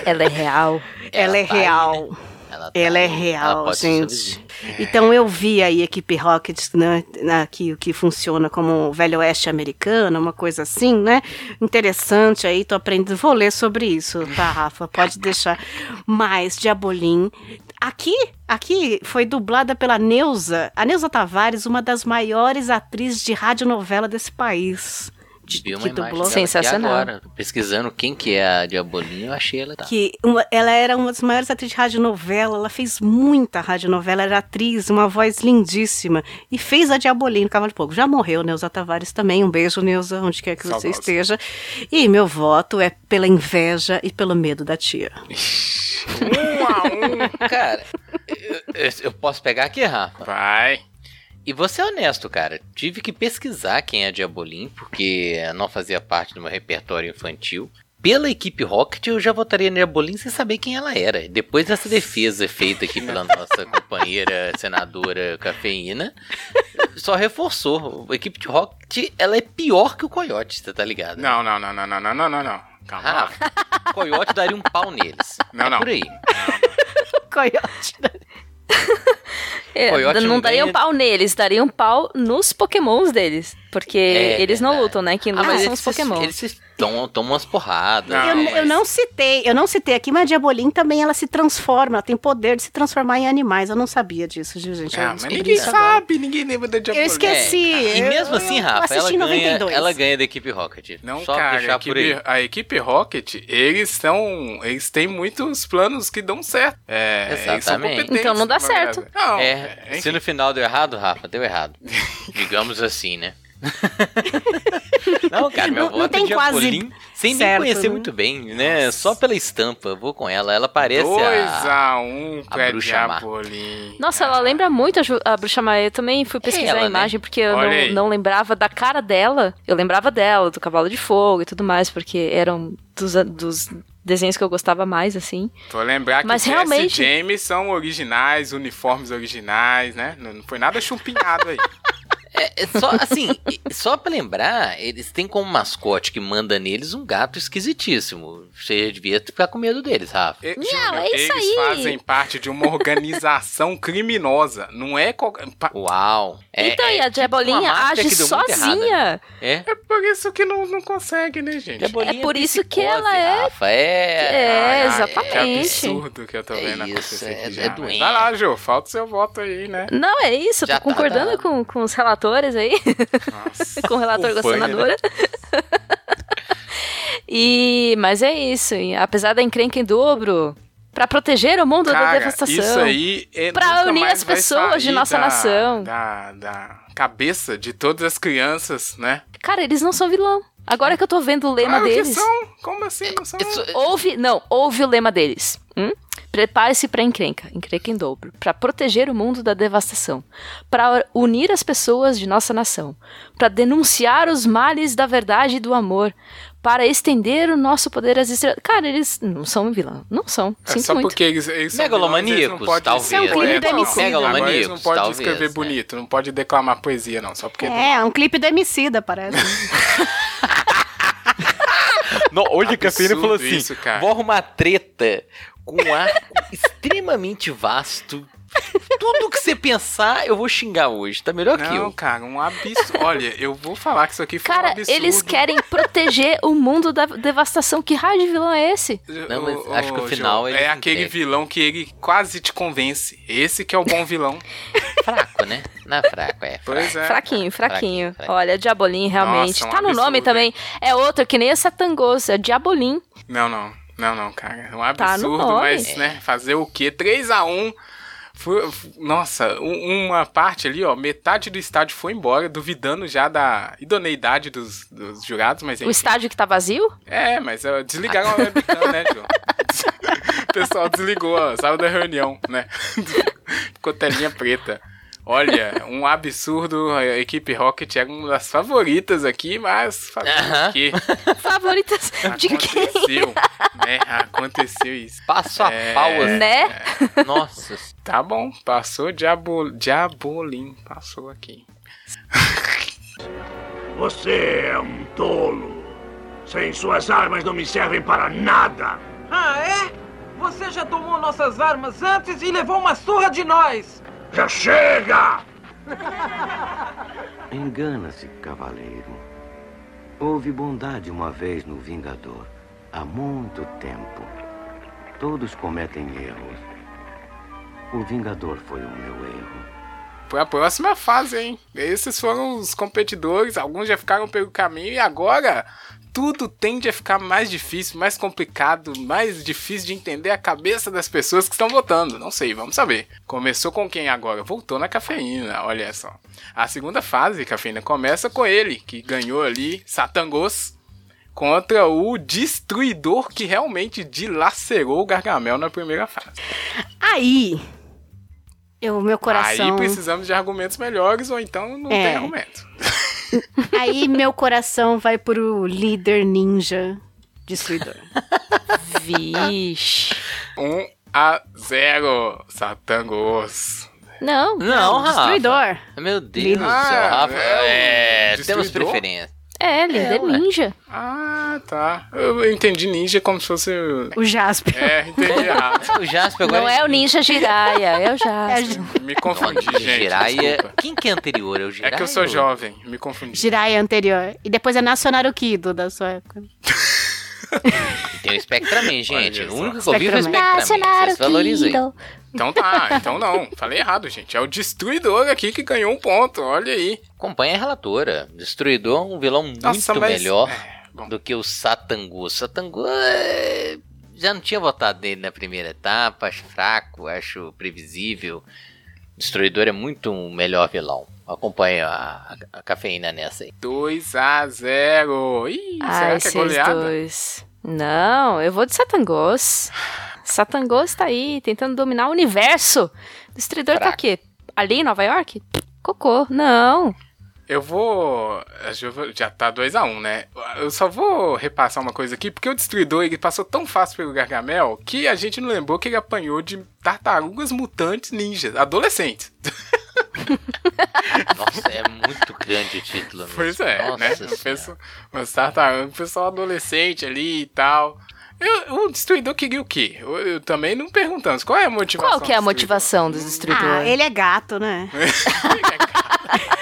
Ela é real. Ela, é tá aí, real. né? Ela, tá Ela é ela real, pode gente. sobreviver. Então eu vi aí a equipe Rocket, né, que, que funciona como um velho oeste americano, uma coisa assim, né? Interessante aí, tô aprendendo, vou ler sobre isso, tá, Rafa? Pode deixar. Mas, Diabolim, aqui, aqui foi dublada pela Neuza, a Neuza Tavares, uma das maiores atrizes de radionovela desse país. De- Vi uma que dublou. Sensacional. agora. Pesquisando quem que é a Diabolinha, eu achei ela. Tá. que uma- ela era uma das maiores atrizes de radionovela, ela fez muita radionovela, era atriz, uma voz lindíssima, e fez a Diabolinha no Cavalo de Fogo. Já morreu, Neuza Tavares também, um beijo, Neuza, onde quer que você Saudosa. esteja. E meu voto é pela inveja e pelo medo da tia. Um a um. Cara, eu, eu- eu posso pegar aqui, Rafa? Vai. E vou ser honesto, cara. Tive que pesquisar quem é a Diabolim, porque não fazia parte do meu repertório infantil. Pela equipe Rocket, eu já votaria na Diabolim sem saber quem ela era. Depois dessa defesa feita aqui pela nossa companheira senadora Cafeína, só reforçou. A equipe de Rocket, ela é pior que o Coyote, você tá ligado? Não, não, não, não, não, não, não, não, não. Calma. Ah, o Coyote daria um pau neles. Não, é não. por aí. Coyote. É, Coyote não não daria um pau neles, daria um pau nos pokémons deles. Porque É eles não verdade. lutam, né? Quem Ah, luta mas são os pokémons. eles se tomam, tomam umas porradas. Não, eu, mas- eu não citei, eu não citei aqui, mas a Diabolim também ela se transforma, ela tem poder de se transformar em animais. Eu não sabia disso, viu, gente? Ah, mas ninguém isso agora. sabe, ninguém lembra da Diabolinha. Eu esqueci. É, e eu- mesmo assim, Rafa, ela ganha, 92. ela ganha da equipe Rocket. Não, Só cara, a deixar por aí. equipe, a equipe Rocket, eles são. Eles têm muitos planos que dão certo. É, eles são Exatamente. Então não dá certo. Não, É, enfim. se no final deu errado, Rafa, deu errado. Digamos assim, né? não, cara, meu Não- não voto tem é quase sem nem certo, conhecer né? muito bem, né? Só pela estampa, vou com ela. Ela parece 2 a... a 1 um a pra Bruxa Má. Diabolim. Nossa, ela lembra muito a, a Bruxa Maia. Eu também fui pesquisar ela, a né? imagem porque eu não, não lembrava da cara dela. Eu lembrava dela, do Cavalo de Fogo e tudo mais, porque eram dos, dos desenhos que eu gostava mais, assim. Vou lembrar que Mas o realmente- realmente... James são originais, uniformes originais, né? Não não foi nada chumpinhado aí. É, é só, assim, só pra lembrar, eles têm como mascote que manda neles um gato esquisitíssimo. Você devia ficar com medo deles, Rafa. E, Não, é isso eles aí. fazem parte de uma organização criminosa. Não é qualquer. Uau. É, então, é e a tipo máfia age né? sozinha. É. É por isso que não, não consegue, né, gente? Diabolinha É por isso que ela é- Rafa, é... É, Ai, exatamente. Que absurdo que eu tô É vendo isso, acontecer é- aqui já. é Mas doente. Vai lá, Jô, falta o seu voto aí, né? Não, é isso, eu Já tô tá concordando dado. com, com os aí, com o relator com a Ufanha, né? senadora. e, mas é isso, e apesar da encrenca em dobro, pra proteger o mundo da Cara, devastação. isso aí é nunca unir as pessoas de nossa da- nação. Da, da cabeça de todas as crianças, né? Cara, eles não são vilão. Agora que eu tô vendo o lema claro deles. que são. Como assim não são? Isso- Ouve, não, ouve o lema deles. Hum? Prepare-se pra encrenca, encrenca em dobro, pra proteger o mundo da devastação, pra unir as pessoas de nossa nação, pra denunciar os males da verdade e do amor, para estender o nosso poder às estrelas. Cara, eles não são vilão, não são. É Sinto só muito. porque eles, eles são Megalomaníacos, vilões, talvez. É um clipe poeta, do. Agora eles não Megalomaníacos, podem talvez, escrever né? bonito, não pode declamar poesia, não. Só porque. É, um clipe do Emicida, parece. Não, hoje a Cafeína falou assim: isso, cara. Vou arrumar treta com um arco extremamente vasto. Tudo que você pensar, eu vou xingar hoje. Tá melhor que Não, eu. cara, um absurdo. Olha, eu vou falar que isso aqui foi um Cara, absurdo. eles querem proteger o mundo da devastação. Que raio de vilão é esse? Não, mas Ô, acho que o final João, ele É aquele vilão que ele quase te convence. Esse que é o bom vilão. Fraco, né? Não é fraco, é. Pois fraco. é. Fraquinho, fraquinho. fraquinho. Olha, Diabolim realmente. Nossa, um tá no nome absurdo, também. É outro que nem essa Tangoso, é Diabolim. Não, não. Não, não, cara. É um Tá no absurdo, nome. mas, né, fazer o quê? 3x1. Foi, nossa, um- uma parte ali, ó, metade do estádio foi embora, duvidando já da idoneidade dos, dos jurados, mas O enfim. estádio que tá vazio? É, mas ó, desligaram a webcam, né, João? o pessoal desligou, ó, saiu da reunião, né? Ficou telinha preta. Olha, um absurdo, a equipe Rocket era uma das favoritas aqui, mas o quê? Favoritas de quem? Aconteceu. É, aconteceu isso. Passo a É. pau, assim. Né? Nossa. Tá bom, passou Diabo, Diabolim. Passou aqui. Você é um tolo. Sem suas armas não me servem para nada. Ah, é? Você já tomou nossas armas antes e levou uma surra de nós! Já chega! Engana-se, cavaleiro. Houve bondade uma vez no Vingador, há muito tempo. Todos cometem erros. O Vingador foi o meu erro. Pra próxima fase, hein? Esses foram os competidores, alguns já ficaram pelo caminho e agora tudo tende a ficar mais difícil, mais complicado, mais difícil de entender a cabeça das pessoas que estão votando. Não sei, vamos saber. Começou com quem agora? Voltou na cafeína, olha só. A segunda fase, cafeína, começa com ele, que ganhou ali Satangos contra o Destruidor que realmente dilacerou o Gargamel na primeira fase. Aí, eu, meu coração. Aí precisamos de argumentos melhores ou então não É. tem argumento. Aí meu coração vai pro líder ninja destruidor. Vixe. 1 a 0, Satangos. Não. Não, Rafa. Destruidor. Meu Deus do céu, Ah, Rafa. é, É, temos preferência. É, líder ué. ninja. Ah, tá. Eu entendi ninja como se fosse. o- Jasper. É, entendi errado. O Jasper agora. Não é o ninja Jiraiya, é o Jasper. Me confundi, Não, gente. Jiraiya. desculpa. Quem que é anterior? É o É que eu sou ou- jovem, me confundi. Jiraiya anterior. E depois é Nacional Kido da sua época. Tem o Spectraman, gente. Olha O único que eu vi foi o Spectraman. Vocês. Então tá, então não. Falei errado, gente. É o destruidor aqui que ganhou um ponto. Olha aí. Acompanha a relatora. Destruidor é um vilão muito Nossa, mas- melhor é, do que o Satangu. Satangu é... já não tinha votado nele na primeira etapa. Acho fraco, acho previsível. Destruidor é muito um melhor vilão. Acompanha a, a cafeína nessa aí. 2 a 0. Ih, Ai, será que é goleada? dois. Não, eu vou de Satangos. Satangos tá aí, tentando dominar o universo. O destruidor tá Fraco. o quê? Ali em Nova York? Cocô. Não. Eu vou. Já tá 2x1, né? Eu só vou repassar uma coisa aqui, porque o Destruidor ele passou tão fácil pelo Gargamel que a gente não lembrou que ele apanhou de tartarugas mutantes ninjas, adolescentes. Nossa, é muito grande o título. mesmo. Pois é, Nossa né? Senhora. O pessoal, umas tartarugas, o pessoal adolescente ali e tal. Eu- o Destruidor queria o quê? Eu, eu também não perguntamos. Qual é a motivação? Qual que é a do motivação do destruidor? Ah, ele é gato, né?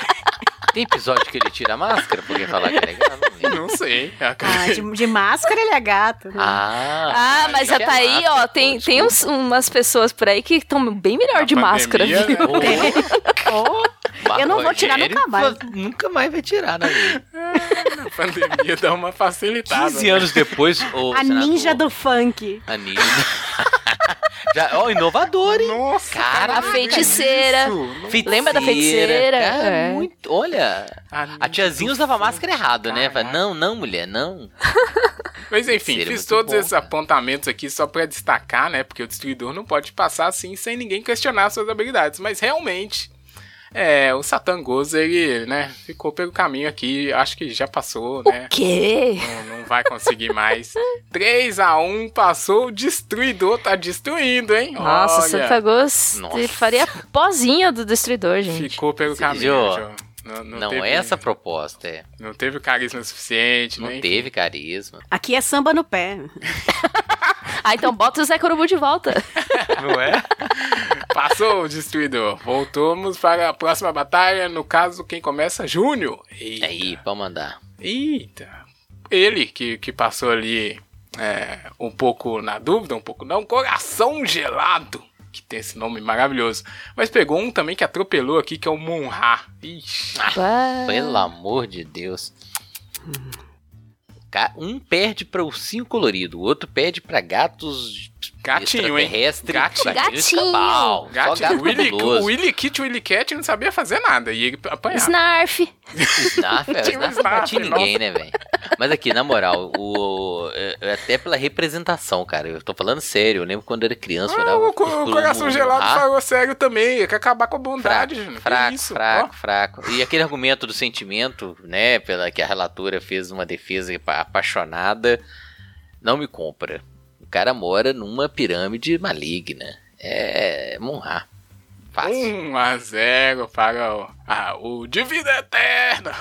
Tem episódio que ele tira a máscara porque falar que é legal? Não? Não sei. Ah, de, de máscara ele é gato. Né? Ah, Ah, mas já tá aí, ó. Tem, tem uns- umas pessoas por aí que estão bem melhor Na de máscara, né? Oh, eu não vou tirar nunca mais. Nunca mais vai tirar na vida. A pandemia dá uma facilitada. 15 né? anos depois, o A senador- ninja do funk. A ninja. Já, ó, inovador, hein? Nossa, Cara, A feiticeira. isso. Lembra da feiticeira? Cara, É. muito, olha, a ninja tiazinha usava máscara errado, né? Fala. Não, não, mulher, não. Mas enfim, Seria fiz todos bom, esses cara. apontamentos aqui só pra destacar, né? Porque o destruidor não pode passar assim sem ninguém questionar suas habilidades. Mas realmente, é, o Satangos, ele, né, ficou pelo caminho aqui. Acho que já passou, né? Quê? Não, não vai conseguir mais. 3x1 passou, o destruidor tá destruindo, hein? Nossa, Olha, Santagos Nossa. faria pozinho do destruidor, gente. Ficou pelo Sim, caminho, Jô. Não, não Não, teve, é essa a proposta, é. Não teve o carisma suficiente, Não né? teve carisma. Aqui é samba no pé. Ah, então bota o Zé Corubu de volta. Não é? Passou o destruidor. Voltamos para a próxima batalha. No caso, quem começa? Júnior. Eita. Aí, pode mandar. Eita. Ele que, que passou ali é, um pouco na dúvida, um pouco não. Coração gelado. Que tem esse nome maravilhoso. Mas pegou um também que atropelou aqui, que é o Monra. Ixi. Ué. Pelo amor de Deus. Um perde para ursinho colorido, o outro perde para gatos Gatinho, hein? Gatinho. Gatinho. gato o Willy, cabuloso. o Willy Kit, o Willy Cat não sabia fazer nada. E ele apanhava. Snarf. Snarf, é, Tinha um Snarf não Snarf, ninguém, né, velho? Mas aqui, na moral, o, é- é até pela representação, cara. Eu tô falando sério. Eu lembro quando eu era criança. Ah, o, o coração gelado Ah, falou sério também. Quer acabar com a bondade, Fraco, fraco, isso? fraco, Ó, fraco. E aquele argumento do sentimento, né, pela que a relatora fez uma defesa apa- apaixonada, não me compra. Cara mora numa pirâmide maligna. É Munra. Fácil. 1 a 0 para o, ah, o de vida eterna.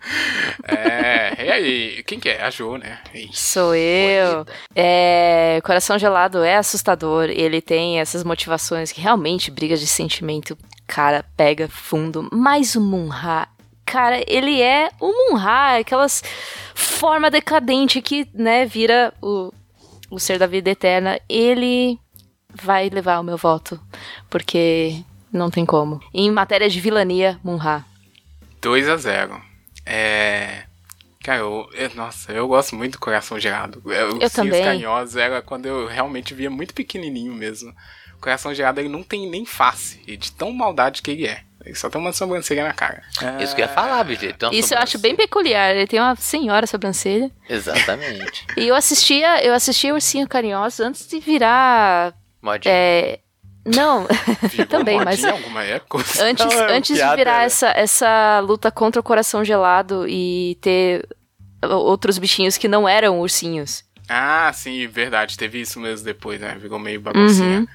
é, e aí, quem que é? A Jo, né? Ixi, Sou eu. É, Coração Gelado é assustador. Ele tem essas motivações que realmente briga de sentimento. Cara, pega fundo. Mas o Munra, cara, ele é o Munra, aquelas forma decadente que, né, vira o, o ser da vida eterna. Ele vai levar o meu voto, porque não tem como. Em matéria de vilania, Munra. 2 a 0 É. Cara, eu, eu- nossa, eu gosto muito do Coração Gelado. Eu, Eu também. Carinhosos era quando eu realmente via muito pequenininho mesmo. O Coração Gelado ele não tem nem face, e de tão maldade que ele é. Ele só tem uma sobrancelha na cara. Isso que eu ia falar, bicho. Isso eu acho bem peculiar. Ele tem uma senhora sobrancelha. Exatamente. E eu assistia, eu assistia Ursinho Carinhoso antes de virar. Modinha. É. Não, também, mas. Em alguma época. Antes, Não, é antes de virar né? essa, essa luta contra o coração gelado e ter outros bichinhos que não eram ursinhos. Ah, sim, verdade. Teve isso mesmo depois, né? Ficou meio baguncinha. Uhum.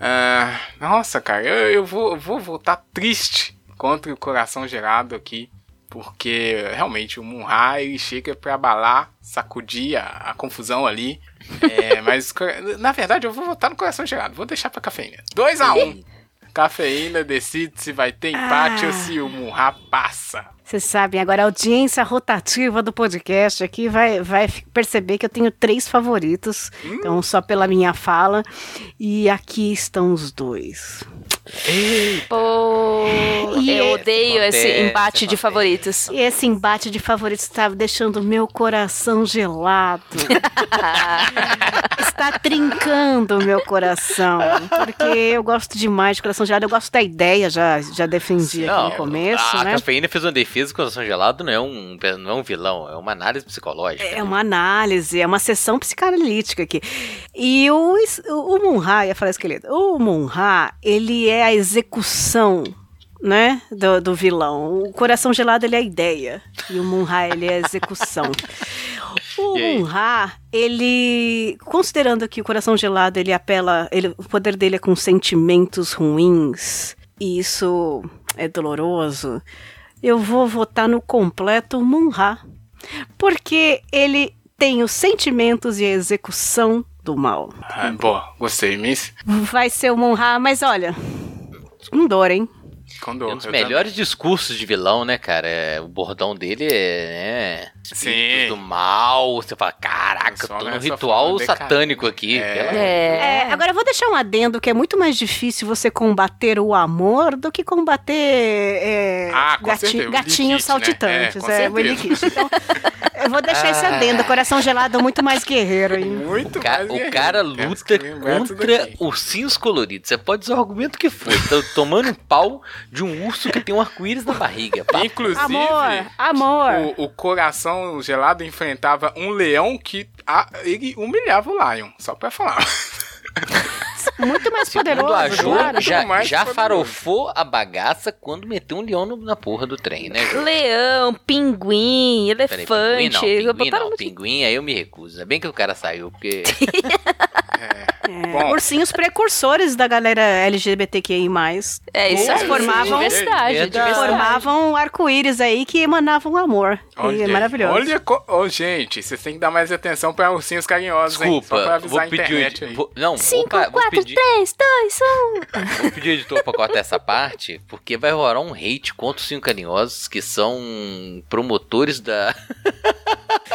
Ah, nossa, cara, eu, eu vou, vou voltar triste contra o coração gelado aqui. Porque realmente o Munra ele chega pra abalar, sacudir a, a confusão ali. É, mas na verdade eu vou votar no coração gelado. Vou deixar pra cafeína. 2 a 1 um. Cafeína decide se vai ter empate ou se o Munra passa. Vocês sabem, agora a audiência rotativa do podcast aqui vai, vai perceber que eu tenho três favoritos. Então, só pela minha fala. E aqui estão os dois. Pô, E eu odeio esse acontece, embate de favoritos. E esse embate de favoritos está deixando meu coração gelado. está trincando o meu coração. Porque eu gosto demais de coração gelado. Eu gosto da ideia, já, já defendi aqui no começo, a né? cafeína fez uma defesa, o coração gelado não é, um, não é um vilão, é uma análise psicológica. É uma análise, é uma sessão psicanalítica aqui. E o, o, o Munra, ia falar esqueleto, o Munra, ele é a execução, né, do, do vilão. O coração gelado, ele é a ideia. E o Munra, ele é a execução. O aí? Munra, ele, considerando que o coração gelado, ele apela, ele, o poder dele é com sentimentos ruins, e isso é doloroso, eu vou votar no completo Munra. Porque ele tem os sentimentos e a execução do mal. Ah, boa, gostei, Miss. Vai ser o Munra, mas olha, com dor, hein? Com É dor. um dos melhores discursos de vilão, né, cara? É, o bordão dele é, né? Espíritos do mal. Você fala, caraca, tô num ritual satânico aqui. pelo amor de É. É, agora eu vou deixar um adendo que é muito mais difícil você combater o amor do que combater é, Ah, com gati- certeza, gatinhos Likit, né? saltitantes. É, com É, o. Então, eu vou deixar esse Ah. adendo. Coração gelado é muito mais guerreiro, hein? Muito Ca- mais o guerreiro. cara Temos luta tudo contra ursinhos coloridos. Você pode usar o argumento que for. Tá tomando um pau de um urso que tem um arco-íris na barriga. Pá. Inclusive, Amor, amor. o, o coração gelado enfrentava um leão que a- ele humilhava o Lion, só pra falar. Muito mais Segundo poderoso, a Jo, claro. já, mais já farofou a bagaça quando meteu um leão na porra do trem, né? Leão, pinguim, Peraí, pinguim elefante. não, pinguim não, pinguim aí eu me recuso. É bem que o cara saiu, porque É, Bom. ursinhos precursores da galera LGBTQI+. É isso aí. Formavam- diversidade. Formavam arco-íris aí que emanavam amor. e é aí. maravilhoso. Olha, ô, gente, vocês têm que dar mais atenção pra ursinhos carinhosos, hein? Só pra desculpa, avisar vou a pedir, vou, não, vou, 5, pa- vou 4, pedir, 3, 2, 1. vou pedir o editor pra cortar essa parte, porque vai rolar um hate contra os cinco carinhosos que são promotores da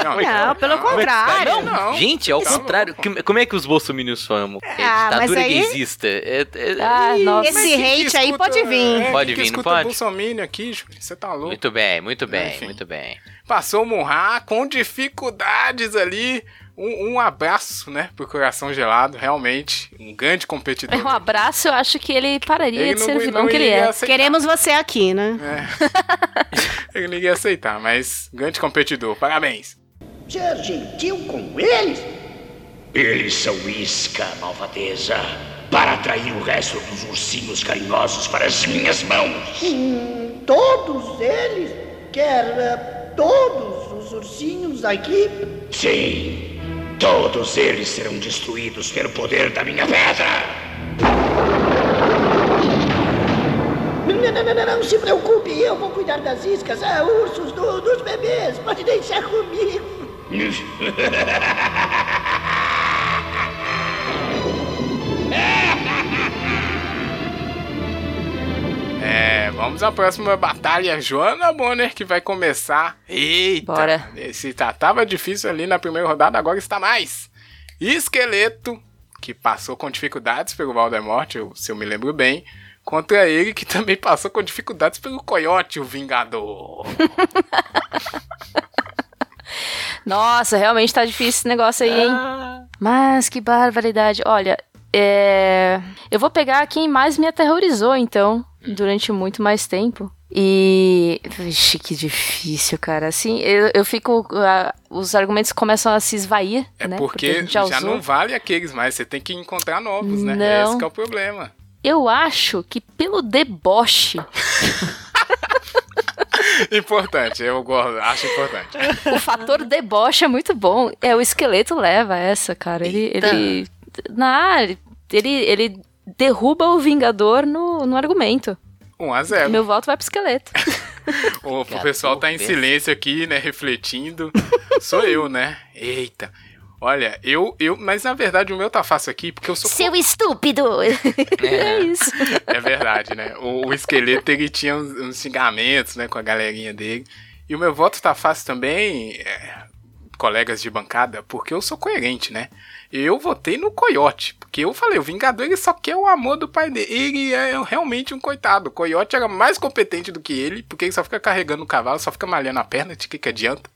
Não, Não, pelo contrário. Não, não. Gente, ao Tá contrário. Como é que os bolsominions chamam? É Ah, mas ditadura aí- gaysista. É, é- Ah, nossa. Esse Quem que hate aí escuta- pode vir. é, Pode vir, não pode? Bolsominion aqui? Você tá louco? Muito bem, muito bem, Enfim. muito bem. Passou o Munra com dificuldades ali. Um, um abraço, né, pro coração gelado, realmente. Um grande competidor. Um abraço, eu acho que ele pararia Ele de não- ser o vilão que ele é. aceitar. Queremos você aqui, né? Ele não ia aceitar, mas grande competidor. Parabéns. Ser gentil com eles? Eles são isca, malvadeza, para atrair o resto dos ursinhos carinhosos para as minhas mãos. Hum, todos eles? Quer eh, todos os ursinhos aqui? Sim, Todos eles serão destruídos pelo poder da minha pedra. Não, não, não, não, se preocupe, eu vou cuidar das iscas, ah, ursos, do- dos bebês, pode deixar comigo. vamos à próxima batalha. Joana Bonner que vai começar. Eita! Bora. Esse tá, tava difícil ali na primeira rodada, agora está mais. Esqueleto, que passou com dificuldades pelo Valdemort, se eu me lembro bem. Contra ele, que também passou com dificuldades pelo Coyote, o Vingador. Nossa, realmente tá difícil esse negócio aí, hein? Ah. Mas que barbaridade. Olha, é... eu vou pegar quem mais me aterrorizou, então, durante muito mais tempo. E. Vixe, que difícil, cara. Assim, eu, eu fico. ah, os argumentos começam a se esvair, É né? porque gente já, usou. não vale aqueles mais, você tem que encontrar novos, né? Não. Esse que é o problema. Eu acho que pelo deboche, Importante, eu gosto, acho importante. o fator deboche é muito bom. É, o esqueleto leva essa, cara. Ele. ele na, ele, ele derruba o Vingador no, no argumento. 1 a 0 Meu voto vai pro esqueleto. O, Gato pessoal tá em silêncio aqui, né? Refletindo. Sou eu, né? Eita. Olha, eu, eu. Mas na verdade o meu tá fácil aqui, porque eu sou. Seu estúpido! É isso. É verdade, né? O, o esqueleto ele tinha uns, uns xingamentos, né? Com a galerinha dele. E o meu voto tá fácil também, é, colegas de bancada, porque eu sou coerente, né? Eu votei no Coyote, porque eu falei, o Vingador ele só quer o amor do pai dele. Ele é realmente um coitado. O Coyote era mais competente do que ele, porque ele só fica carregando o cavalo, só fica malhando a perna, de que que adianta?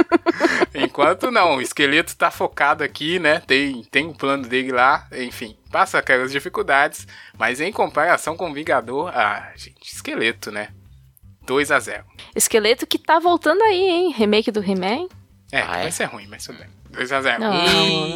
Enquanto não, o esqueleto tá focado aqui, né? Tem, tem um plano dele lá, enfim, passa aquelas dificuldades, mas em comparação com o Vingador, ah, gente, esqueleto, né? 2 a 0 Esqueleto que tá voltando aí, hein? Remake do He-Man. É, Ah, é? vai ser ruim, mas tudo bem. 2 a 0 Não,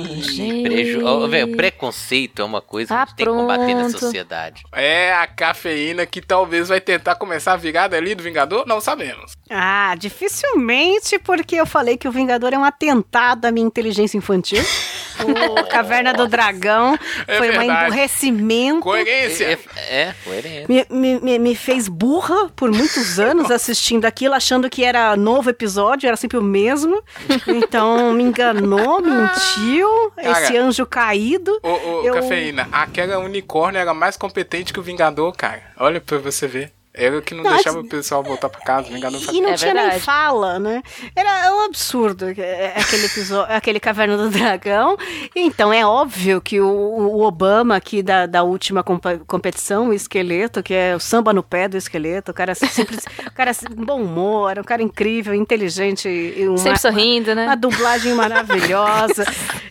Ih, gente. preju... Ó, velho, preconceito é uma coisa que a gente tem que combater na pronto. sociedade. É a cafeína que talvez vai tentar começar a virada ali do Vingador? Não sabemos. Ah, dificilmente, porque eu falei que o Vingador é um atentado à minha inteligência infantil. O Caverna do Dragão É foi um verdade. emburrecimento. Coerência! É, é coerente. Me, me, me- me fez burra por muitos anos assistindo aquilo, achando que era novo episódio, era sempre o mesmo. Então me enganou, mentiu. Cara, esse anjo caído. Ô, ô, Eu- cafeína, aquela unicórnio era mais competente que o Vingador, cara. Olha pra você ver. Era o que não, Não, deixava o pessoal voltar pra casa. O Vingador E não É tinha nem verdade. fala, né? Era um absurdo é, aquele episódio, aquele Caverna do Dragão. Então é óbvio que o, o Obama aqui da, da última competição, o esqueleto, que é o samba no pé do esqueleto, o cara sempre, o cara bom humor, um cara incrível, inteligente, uma, Sempre sorrindo, né? uma dublagem maravilhosa.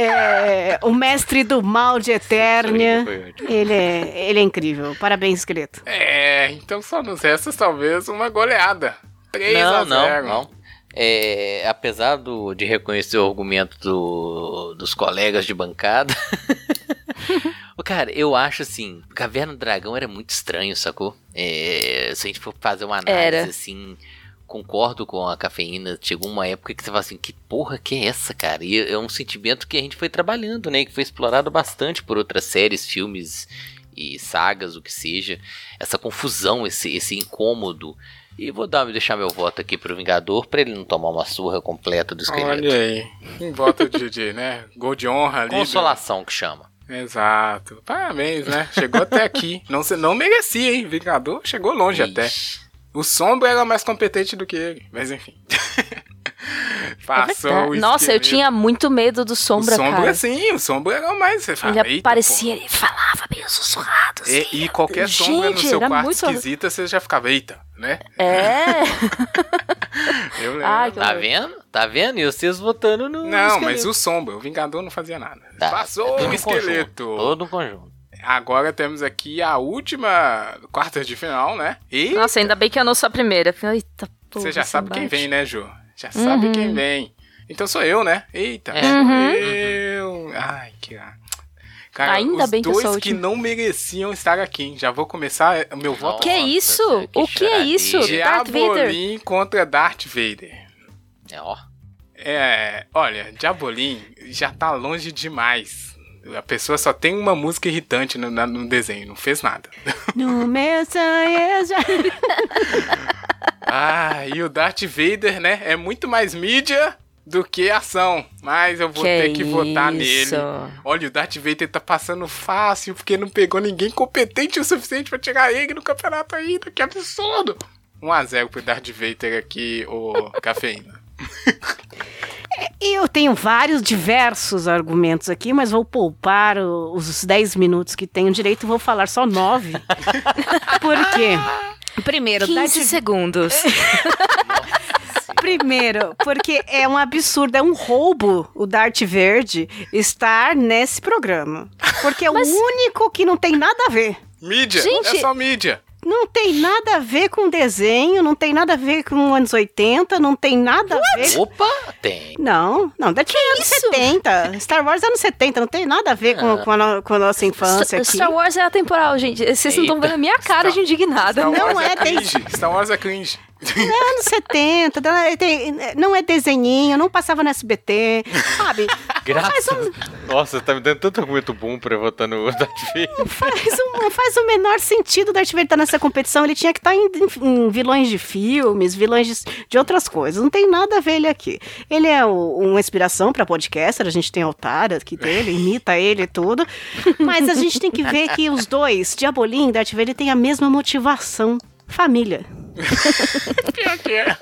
É, o mestre do mal de Eternia. Ele é, ele é incrível. Parabéns, esqueleto. É, então só nos resta talvez uma goleada. 3 a Não, 0 não, não. É, apesar do, de reconhecer o argumento do- dos colegas de bancada. Cara, eu acho assim, Caverna do Dragão era muito estranho, sacou? É, se a gente for fazer uma análise Era. assim, concordo com a cafeína. Chegou uma época que você fala assim, que porra que é essa, cara? E é um sentimento que a gente foi trabalhando, né? Que foi explorado bastante por outras séries, filmes e sagas, o que seja. Essa confusão, esse, esse incômodo. E vou dar, deixar meu voto aqui pro Vingador pra ele não tomar uma surra completa do esqueleto. Olha aí. Um voto de, de, né? Gol de honra ali. do- Consolação que chama. Exato. Parabéns, né? Chegou até aqui. Não, se- não merecia, hein? Vingador chegou longe até. O Sombra era mais competente do que ele. Mas enfim. Passou o É Nossa, eu tinha muito medo do Sombra, o Sombra, cara. sim, o Sombra era o mais. Você fala, Ele "Eita, aparecia, ele falava meio sussurrado. pô." E, e qualquer sombra no Gente, seu era quarto muito- esquisita, você já ficava, eita, né? É. Eu lembro. Ai, Tá horror. vendo? Tá vendo? E vocês votando no. Não, esqueleto. mas o Sombra, o Vingador não fazia nada. Tá, Passou é o um esqueleto. conjunto, todo um conjunto. Agora temos aqui a última quarta de final, né? E Nossa, ainda bem que eu não sou a primeira. Eita, porra, você já sabe quem vem, né, Ju? Já sabe Uhum. quem vem. Então sou eu, né? Eita, É. sou Uhum. eu. Ai, que. Cara, Ainda os bem que eu dois sou que última. não mereciam estar aqui. hein? Já vou começar o meu voto. Que é Nossa, isso? que o que é isso? choradeira. Darth Vader. Diabolim contra Darth Vader. É, ó. É, olha, Diabolim já tá longe demais. A pessoa só tem uma música irritante no, no desenho, não fez nada. No meu sonho já... Ah, e o Darth Vader, né? É muito mais mídia do que ação. Mas eu vou Que ter que votar isso. nele. Olha, o Darth Vader tá passando fácil porque não pegou ninguém competente o suficiente pra tirar ele no campeonato ainda. Que absurdo! 1x0 pro Darth Vader aqui, o cafeína. Eu tenho vários, diversos argumentos aqui, mas vou poupar os 10 minutos que tenho direito e vou falar só 9. Por quê? Primeiro, 15 Darth segundos. Primeiro, porque é um absurdo, é um roubo o Dart Verde estar nesse programa. Porque é o único que não tem nada a ver. Mídia, Gente- é só mídia. Não tem nada a ver com desenho, não tem nada a ver com anos 80, não tem nada a ver. Opa, tem. Não, não, daqui é anos 70. Star Wars é anos 70, não tem nada a ver com, Ah. com, a, no- com a nossa infância Star, aqui. Star Wars é atemporal, gente. Vocês não estão Eita. vendo a minha cara de indignada. Star Não Wars é cringe. Star Wars é cringe. É anos 70, não é- não desenhinho, não passava no SBT, sabe? Graças. Nossa, tá me dando tanto argumento bom pra eu votar no Darth Vader. Faz, um, faz o menor sentido o Darth Vader estar nessa competição. Ele tinha que estar em, em- vilões de filmes, vilões de, de outras coisas. Não tem nada a ver ele aqui. Ele é o- uma inspiração para podcaster. A gente tem altar aqui dele, imita ele e tudo. Mas a gente tem que ver que os dois, Diabolim e Darth Vader, têm a mesma motivação. Família. Pior que é.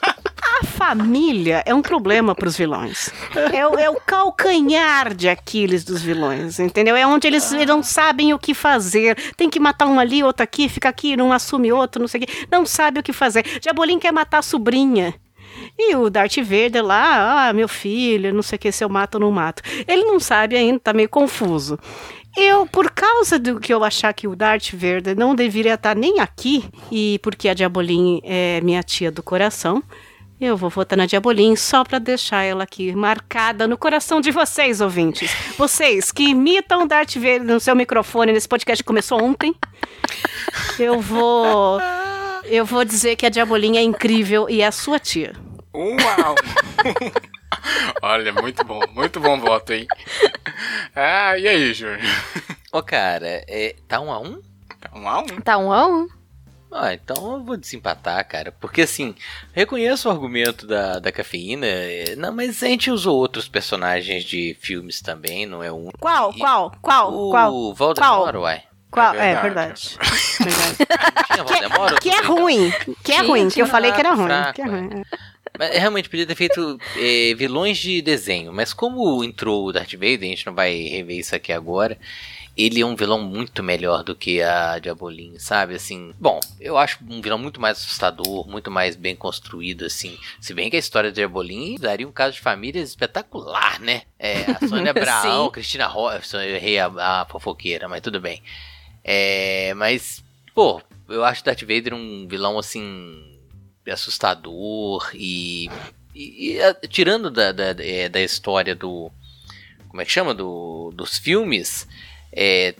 A família é um problema para os vilões. É, o- é o calcanhar de Aquiles dos vilões, entendeu? É onde eles não sabem o que fazer. Tem que matar um ali, outro aqui, fica aqui, não assume outro, não sei o quê. Não sabe o que fazer. Diabolim quer matar a sobrinha. E o Darth Vader lá, ah, meu filho, não sei o que, se eu mato ou não mato. Ele não sabe ainda, tá meio confuso. Eu, por causa do que eu achar que o Darth Vader não deveria estar nem aqui, e porque a Diabolim é minha tia do coração, eu vou votar na Diabolim só pra deixar ela aqui marcada no coração de vocês, ouvintes. Vocês que imitam o Darth Vader no seu microfone nesse podcast que começou ontem. Eu vou. Eu vou dizer que a Diabolim é incrível e é a sua tia. Uau! Olha, muito bom, muito bom voto, hein? Ah, e aí, Júnior? Ô, cara, é, tá um a um? Tá um a um? Tá um a um. Ah, então eu vou desempatar, cara. Porque assim, reconheço o argumento da, da cafeína, é, não, mas a gente usou outros personagens de filmes também, não é um. Qual? Qual? Qual? O Qual? Voldemort, Qual? uai. Qual? É É verdade. verdade. verdade. Voldemort? ou Que é ruim. Que é ruim. Que eu falei que era fraco, ruim. fraco, Que é ruim. Mas realmente podia ter feito é, vilões de desenho. Mas como entrou o Darth Vader, a gente não vai rever isso aqui agora. Ele é um vilão muito melhor do que a Diabolim, sabe? Assim, bom, eu acho um vilão muito mais assustador, muito mais bem construído, assim. Se bem que a história da Diabolim daria um caso de família espetacular, né? É, a Sônia Sim. Cristina Rocha, eu errei a, a fofoqueira, mas tudo bem. É, mas, pô, eu acho Darth Vader um vilão, assim, assustador e, e- e, ah, tirando da, da, é, da história do como é que chama do, dos filmes é,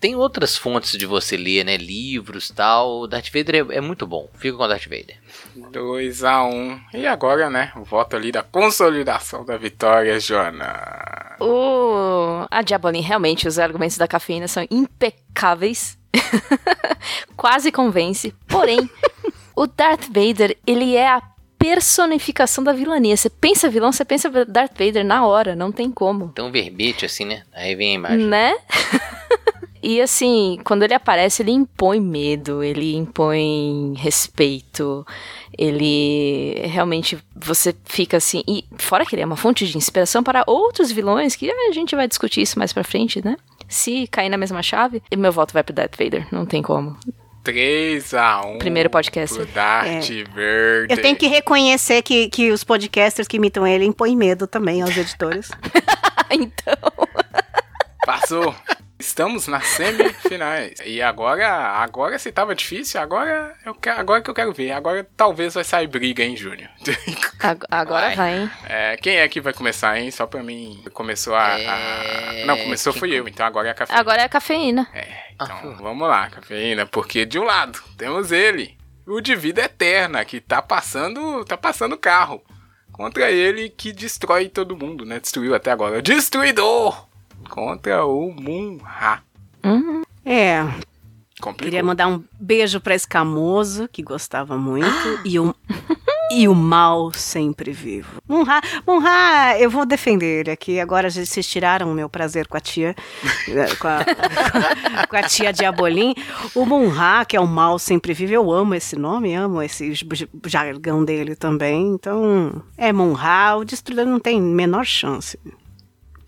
tem outras fontes de você ler né livros tal Darth Vader é, é muito bom fica com o Darth Vader 2x1. E agora, né? O voto ali da consolidação da vitória, Jona. O... A Diabolim, realmente, os argumentos da cafeína são impecáveis. Quase convence. Porém, o Darth Vader, ele é a personificação da vilania. Você pensa vilão, você pensa Darth Vader na hora, não tem como. um verbete assim né aí vem a imagem Né? e assim, quando ele aparece, ele impõe medo, ele impõe respeito, ele realmente você fica assim. E fora que ele é uma fonte de inspiração para outros vilões, que a gente vai discutir isso mais pra frente, né? Se cair na mesma chave, meu voto vai pro Darth Vader, não tem como. 3x1. Primeiro podcast. Pro Darth Vader. Eu tenho que reconhecer que, que os podcasters que imitam ele impõem medo também aos editores. então. Passou. Estamos nas semifinais. E agora, agora se tava difícil, agora eu quero, agora que eu quero ver. Agora talvez vai sair briga, hein, Júnior? Ag- Agora Vai. vai, hein? É, quem é que vai começar, hein? Só pra mim. Começou a. a- É, Não, começou quem fui eu, então agora é a cafeína. Agora é a cafeína. Então vamos lá, cafeína, porque de um lado temos ele, o de vida eterna, que tá passando, tá passando carro. contra ele que destrói todo mundo, né? Destruiu até agora. Destruidor! Contra o Munra. É. Complicou. Queria mandar um beijo pra Escamoso, que gostava muito, e o, e o mal sempre vivo. Munra, Munra, eu vou defender ele aqui. Agora vocês tiraram o meu prazer com a tia, eh, com a, com a tia Diabolim. O Munra, que é o mal sempre vive, eu amo esse nome, amo esse jargão dele também. Então, é Munra, o Destruidor não tem menor chance.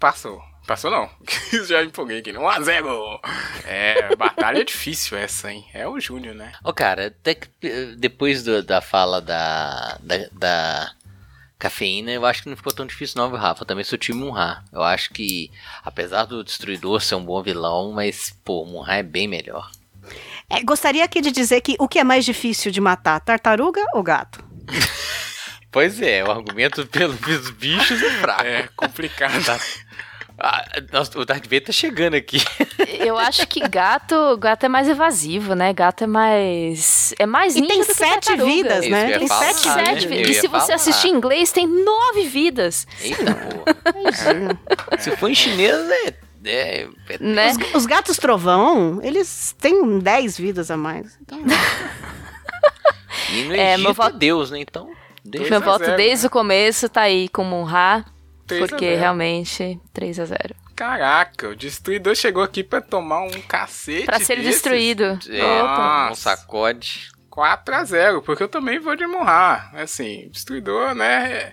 Passou. Passou não. Já empolguei aqui. 1x0. É, batalha é difícil essa, hein? É o Júnior, né? Ô, cara, até que, eh, depois do- da fala da, da, da cafeína, eu acho que não ficou tão difícil não, viu, Rafa? Também sou time Munra. Eu acho que, apesar do Destruidor ser um bom vilão, mas, pô, o Munra é bem melhor. É, gostaria aqui de dizer que o que é mais difícil de matar, tartaruga ou gato? Pois é, o argumento pelos bichos é fraco. É complicado. Ah, nossa, o Darth Vader tá chegando aqui. Eu acho que gato, gato é mais evasivo, né? Gato é mais. É mais E tem sete vidas, Isso né? Tem falar, sete né? Sete Eu vidas. E se você falar. assistir em inglês, tem nove vidas. Eita. Se for em chinês, é. é, é Né? Os, os gatos trovão, eles têm 10 vidas a mais. Então, E no É, Egito meu é voto- Deus, né? Então. Deixa Meu a voto desde o começo tá aí com Munra, 3 a porque 0. realmente 3 a 0 Caraca, o Destruidor chegou aqui pra tomar um cacete. Pra ser desses. destruído. É, Opa. um sacode. 4x0, porque eu também vou de Munra. Assim, Destruidor, né?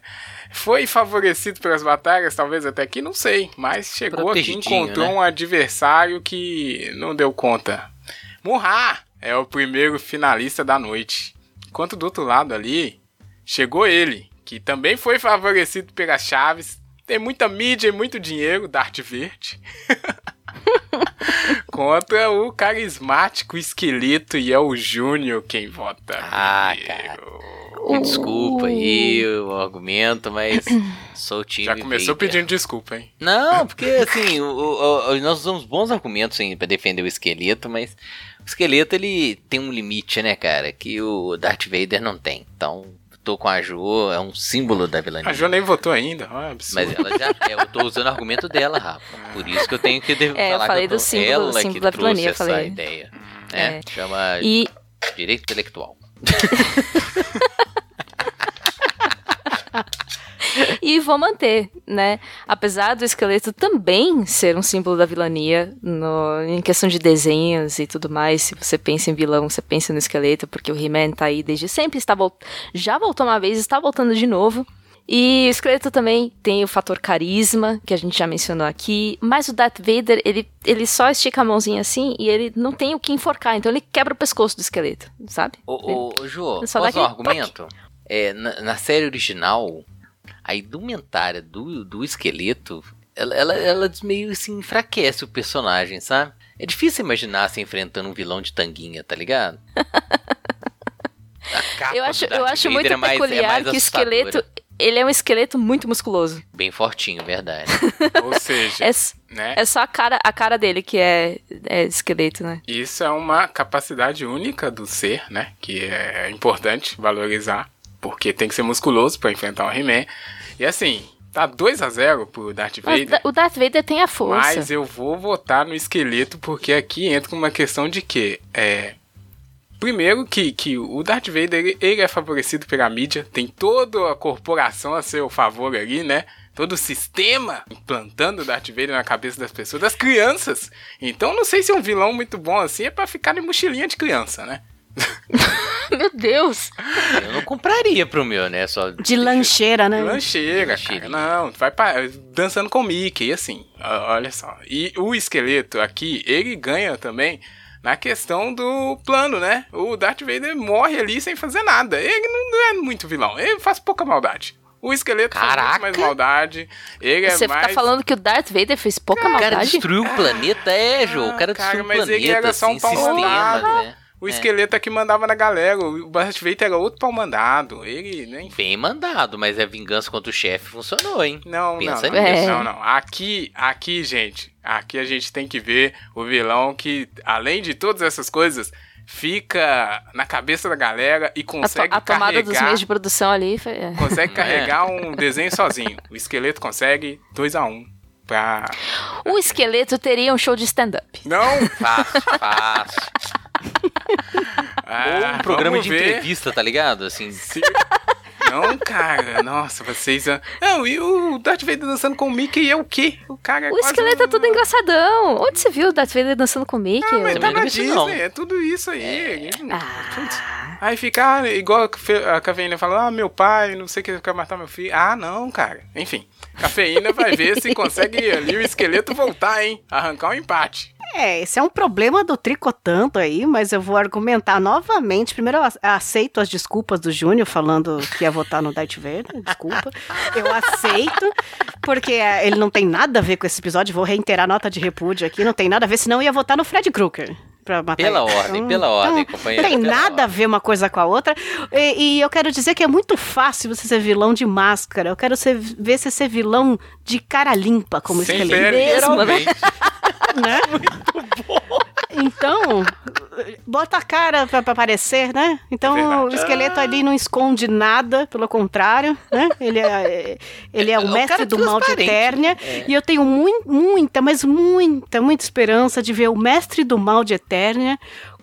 Foi favorecido pelas batalhas, talvez até aqui, não sei. Mas chegou aqui e encontrou né? um adversário que não deu conta. Munra é o primeiro finalista da noite. Enquanto do outro lado ali, chegou ele, que também foi favorecido pelas chaves. Tem muita mídia e muito dinheiro, Dart Verde. Contra o carismático esqueleto e é o Júnior quem vota. Ah, cara. Me desculpa aí o argumento, mas sou o time. Já começou pedindo desculpa, hein? Não, porque assim, o- o- o- nós usamos bons argumentos pra defender o esqueleto, mas o esqueleto ele tem um limite, né, cara? Que o Darth Vader não tem. Então, tô com a Jo, é um símbolo da vilania. A Jo nem votou ainda. é. Mas ela já. é, eu tô usando o argumento dela, Rafa. Por isso que eu tenho que É, eu falar falei que eu do tô, símbolo- ela símbolo que da trouxe vilania, eu essa falei. ideia. Né? É. Chama E direito intelectual. E vou manter, né? Apesar do esqueleto também ser um símbolo da vilania, no- em questão de desenhos e tudo mais, se você pensa em vilão, você pensa no esqueleto, porque o He-Man tá aí desde sempre, está vol- já voltou uma vez, está voltando de novo. E o esqueleto também tem o fator carisma, que a gente já mencionou aqui, mas o Darth Vader, ele, ele só estica a mãozinha assim e ele não tem o que enforcar, então ele quebra o pescoço do esqueleto, sabe? Ô, ô, Só posso um argumento? É, na, na série original, a indumentária do, do esqueleto, ela, ela, ela meio assim, enfraquece o personagem, sabe? É difícil imaginar se enfrentando um vilão de tanguinha, tá ligado? Eu acho, eu acho muito é mais- é peculiar mais que o esqueleto, ele é um esqueleto muito musculoso. Bem fortinho, verdade. Ou seja, É, né? é só a cara, a cara dele que é, é esqueleto, né? Isso é uma capacidade única do ser, né? Que é importante valorizar, porque tem que ser musculoso pra enfrentar o He-Man. E assim, tá 2 a 0 pro Darth Mas Vader. da- o Darth Vader tem a força. Mas eu vou votar no esqueleto porque aqui entra uma questão de que é primeiro que, que o Darth Vader ele, ele é favorecido pela mídia, tem toda a corporação a seu favor ali, né? Todo o sistema implantando o Darth Vader na cabeça das pessoas, das crianças. Então não sei se um vilão muito bom assim é pra ficar em mochilinha de criança, né? Meu Deus! Eu não compraria pro meu, né? Só De lancheira, né? Lancheira, cara. Não, vai pra, dançando com o Mickey, assim. Olha só. E o esqueleto aqui, ele ganha também na questão do plano, né? O Darth Vader morre ali sem fazer nada. Ele não é muito vilão, ele faz pouca maldade. O esqueleto faz Caraca! muito mais maldade. Ele é Você mais. tá falando que o Darth Vader fez pouca O cara maldade? destruiu o planeta, é, Jô. O cara Ah, cara, destruiu o mas planeta, ele era só um assim, mandado. né? O É. esqueleto aqui mandava na galera. O Darth Vader era outro pau mandado. Ele, né? enfim. Bem mandado, mas a vingança contra o chefe funcionou, hein? Não, Pensa não, não, nisso. não, não. Aqui, aqui, gente, aqui a gente tem que ver o vilão que, além de todas essas coisas, fica na cabeça da galera e A, to- consegue a tomada carregar, dos meios de produção ali foi. é. consegue carregar um desenho sozinho. O esqueleto consegue 2 a 1 um pra O esqueleto teria um show de stand-up. Não! Fácil, fácil. Ah, Ou um programa de ver. entrevista, tá ligado? Assim. Não, cara, nossa, vocês. ah, Não, e o Darth Vader dançando com o Mickey é o quê? O cara é O esqueleto é tudo engraçadão. Onde você viu o Darth Vader dançando com o Mickey? Ah, mas Eu- tá na não Disney, não. é tudo isso aí. Ah. Putz. Aí fica ah, igual a cafeína fala, ah, meu pai, não sei o que quer matar meu filho. Ah, não, cara. Enfim, cafeína vai ver se consegue ali o esqueleto voltar, hein? Arrancar um empate. É, esse é um problema do tricotanto aí, mas eu vou argumentar novamente. Primeiro, eu ace- aceito as desculpas do Júnior falando que ia votar no Darth Vader. Desculpa. Eu aceito, porque é, ele não tem nada a ver com esse episódio. Vou reiterar a nota de repúdio aqui. Não tem nada a ver, senão eu ia votar no Fred Krueger. Pra matar Pela ele. ordem, pela ordem, companheiro, Não tem nada a ver uma coisa com a outra. E, e eu quero dizer que é muito fácil você ser vilão de máscara. Eu quero ser, ver você ser vilão de cara limpa, como Sem esqueleto. Mesmo, né? Né? Então, bota a cara pra, pra aparecer, né? Então, Verdade. o esqueleto ali não esconde nada, pelo contrário, né? Ele é, ele é o É um mestre do mal de. Eternia. E eu tenho mui- muita, mas muita, muita esperança de ver o mestre do mal de Eternia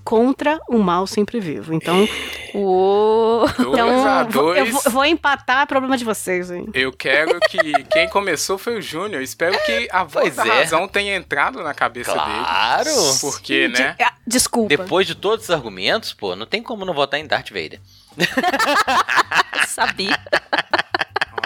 contra o mal sempre vivo. Então. Dois então vou- eu vou, eu vou empatar problema de vocês, hein? Eu quero que quem começou foi o Júnior. Espero que a voz Pois da é. razão tenha entrado na cabeça Claro. dele. Porque, né? De- ah, desculpa. Depois de todos os argumentos, pô, não tem como não votar em Darth Vader. Sabia.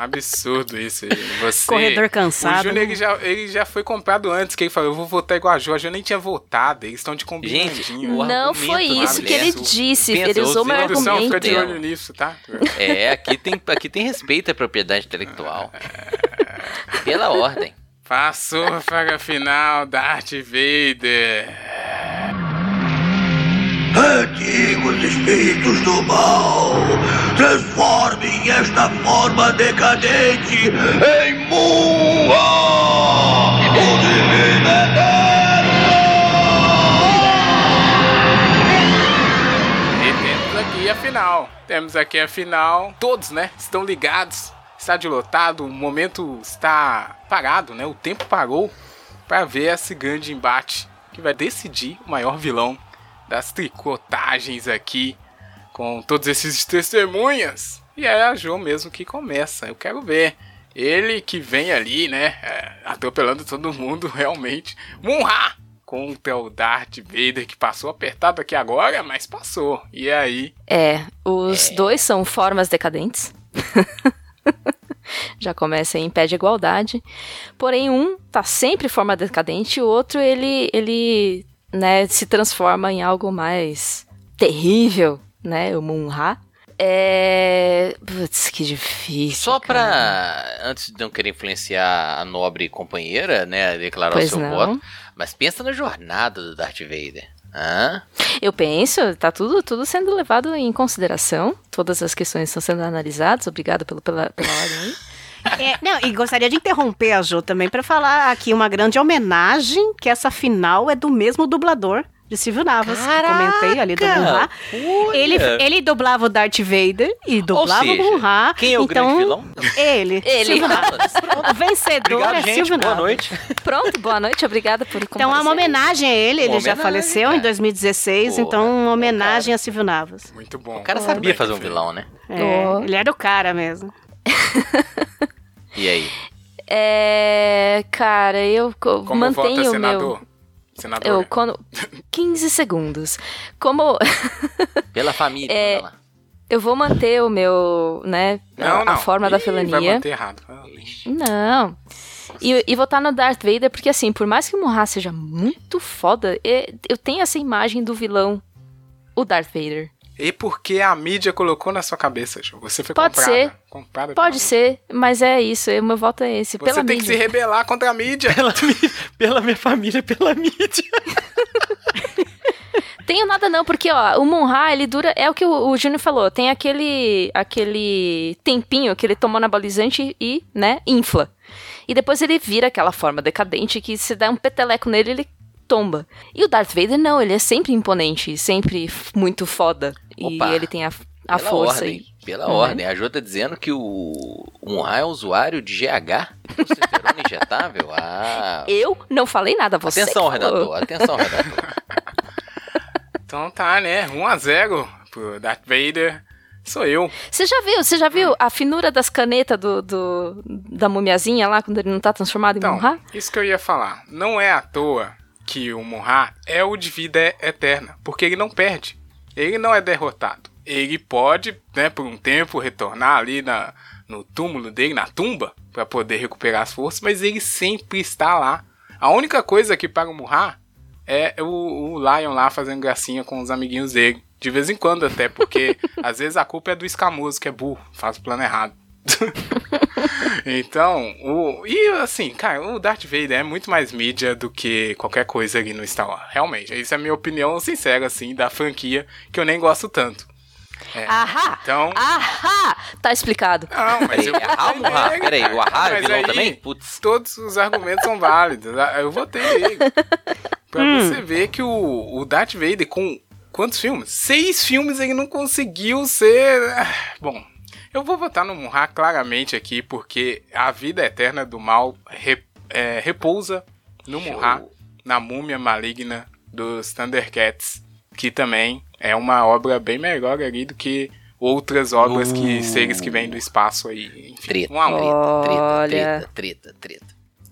Um absurdo isso aí. Você, Corredor cansado, O Júnior né? ele já, ele já foi comprado antes, que ele falou, eu vou votar igual a Jo. A Jo nem tinha votado, eles estão de combinandinho. Gente, o Não argumento foi isso que ele disse. Pensa, Ele usou meu usei- Produção, fica argumento. de olho nisso, tá? É, aqui tem, aqui tem respeito à propriedade intelectual. Pela ordem. Passou para a final, Darth Vader. Antigos espíritos do mal, transformem esta forma decadente em Mua! O divino E temos aqui a final. Temos aqui a final. Todos, né? Estão ligados. Estádio lotado. O momento está parado, né? O tempo parou para ver esse grande embate que vai decidir o maior vilão das tricotagens aqui com todos esses testemunhas. E é a Jo mesmo que começa. Eu quero ver. Ele que vem ali, né? é, atropelando todo mundo, realmente. Munra! Contra o Darth Vader, que passou apertado aqui agora, mas passou. E aí? É, os dois são formas decadentes. Já começa em pé de igualdade. Porém, um tá sempre em forma decadente, o outro ele, ele né, se transforma em algo mais terrível, né? O Munra. É. Putz, que difícil. Só cara. pra, antes de não querer influenciar a nobre companheira, né, a declarar Pois o seu não. voto, mas pensa na jornada do Darth Vader. Hã? Eu penso, tá tudo, tudo sendo levado em consideração. Todas as questões estão sendo analisadas. Obrigado pelo, pela, pela ordem aí. É, não, e gostaria de interromper a Jo também para falar aqui uma grande homenagem, que essa final é do mesmo dublador de Silvio Navas, que eu comentei ali do Munra. Ele, ele dublava o Darth Vader e dublava seja, o Munra. quem é o então, grande vilão? Ele. Ele. Silvio Navas. O vencedor Obrigado, é gente. Silvio Boa Navas. noite. Pronto, boa noite, obrigada por Então, é uma comparecer. homenagem a ele, ele Uma já faleceu em cara. 2016, Pô, então uma homenagem a Silvio Navas. Muito bom. O cara sabia fazer um vilão, né? É. Ele era o cara mesmo. E aí? É. Cara, eu co- Como mantenho vota, senador? meu. Senador. Eu, quando, 15 segundos. Como. Pela família. É, eu vou manter o meu. né? Não, a, não. forma da Ih, Vai filania. manter errado. Ah, Não. E, e votar no Darth Vader, porque assim, por mais que o Munra seja muito foda, é- eu tenho essa imagem do vilão, o Darth Vader. E porque a mídia colocou na sua cabeça, Ju? Você foi Pode comprada. ser. comprada Pode ser, mas é isso, o meu voto é esse. Você pela tem que mídia. se rebelar contra a mídia. Pela, pela minha família, pela mídia. Tenho nada não, porque ó, o Munra, ele dura, é o que o, o Júnior falou, tem aquele aquele tempinho que ele tomou anabolizante e, né, infla. E depois ele vira aquela forma decadente que se dá um peteleco nele, ele tomba. E o Darth Vader não, ele é sempre imponente, sempre muito foda. Opa, e ele tem a, a Pela força ordem, aí. Pela Uhum. ordem. A Jo tá dizendo que o Munha é usuário de GH, testosterona injetável. Ah. Eu não falei nada, você Atenção, redator. Atenção, redator. Então tá, né? 1x0 pro Darth Vader. Sou eu. Você já viu, você já viu a finura das canetas do, do- da mumiazinha lá, quando ele não tá transformado em Então, isso que eu ia falar. Não é à toa que o Munra é o de vida eterna, porque ele não perde. Ele não é derrotado. Ele pode, né, por um tempo, retornar ali na, no túmulo dele, na tumba, para poder recuperar as forças, mas ele sempre está lá. A única coisa que para o Munra é o, o Lion lá fazendo gracinha com os amiguinhos dele. De vez em quando até, porque às vezes a culpa é do escamoso, que é burro, faz o plano errado. Então, o. E assim, cara, o Darth Vader é muito mais mídia do que qualquer coisa ali no Star Wars. Realmente. Isso é a minha opinião sincera, assim, da franquia, que eu nem gosto tanto. É, Ahá! Então. Ahá! Tá explicado. Não, mas eu ah, o Munra, nele, peraí, o Ahá é Mas vilão aí, também? Putz. Todos os argumentos são válidos. Ah, Eu votei nele. Pra Hum. você ver que o, o Darth Vader, com quantos filmes? Seis filmes ele não conseguiu ser. ah, Bom, eu vou votar no Munra claramente aqui, porque a vida eterna do mal re- é, repousa no Munra, na múmia maligna dos Thundercats, que também é uma obra bem melhor ali do que outras obras que Uh. seres que vêm do espaço aí. Enfim, Treta, um a um. Olha. Treta, treta, treta.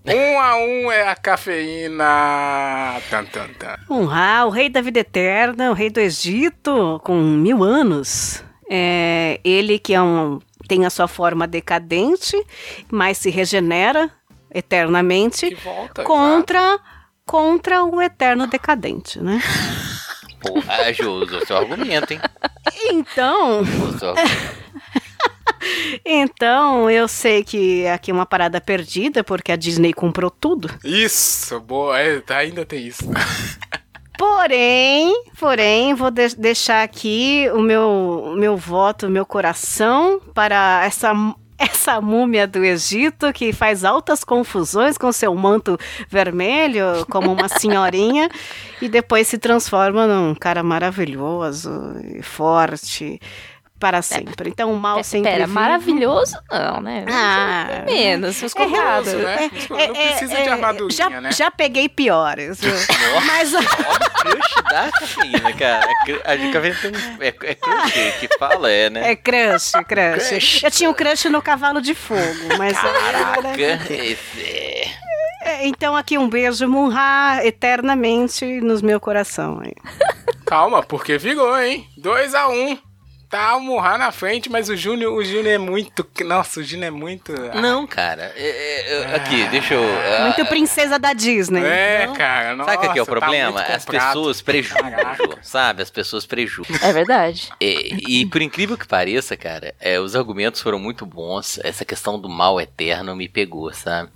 Um a um é a cafeína. Tan, tan, tan. Munra, o rei da vida eterna, o rei do Egito, com mil anos. É, ele que é um, tem a sua forma decadente, mas se regenera eternamente volta, contra, contra o eterno decadente, né? Pô, a Jo usou seu argumento, hein? Então, então eu sei que aqui é uma parada perdida, porque a Disney comprou tudo. Isso, boa. é, ainda tem isso. Porém, porém, vou de- deixar aqui o meu, o meu voto, o meu coração para essa, essa múmia do Egito que faz altas confusões com seu manto vermelho, como uma senhorinha, e depois se transforma num cara maravilhoso e forte para sempre. Então o mal sempre. Pera, vivo. maravilhoso não, né? Ah, menos, seus contados. né? Não precisa de armadurinha, já, né? já peguei piores. Mas Crush da cafeína, cara. A cafeína tem um. É, é crush que fala, é, né? É crush, crush. Crush. Eu tinha um crush no cavalo de fogo, mas Caraca, esse é. É, Então aqui um beijo, Munra, eternamente nos meu coração. Calma, porque virou, hein? 2 a 1 um. Tá o Murra na frente, mas o Júnior, o Júnior é muito. Nossa, o Júnior é muito. Não, cara. é- é- eu- aqui, deixa eu. ah, Muito princesa da Disney. É, cara. Nossa, Sabe o que é o tá problema? muito As pessoas prejudicam, sabe? As pessoas prejudicam. É verdade. E, e por incrível que pareça, cara, é, os argumentos foram muito bons. Essa questão do mal eterno me pegou, sabe?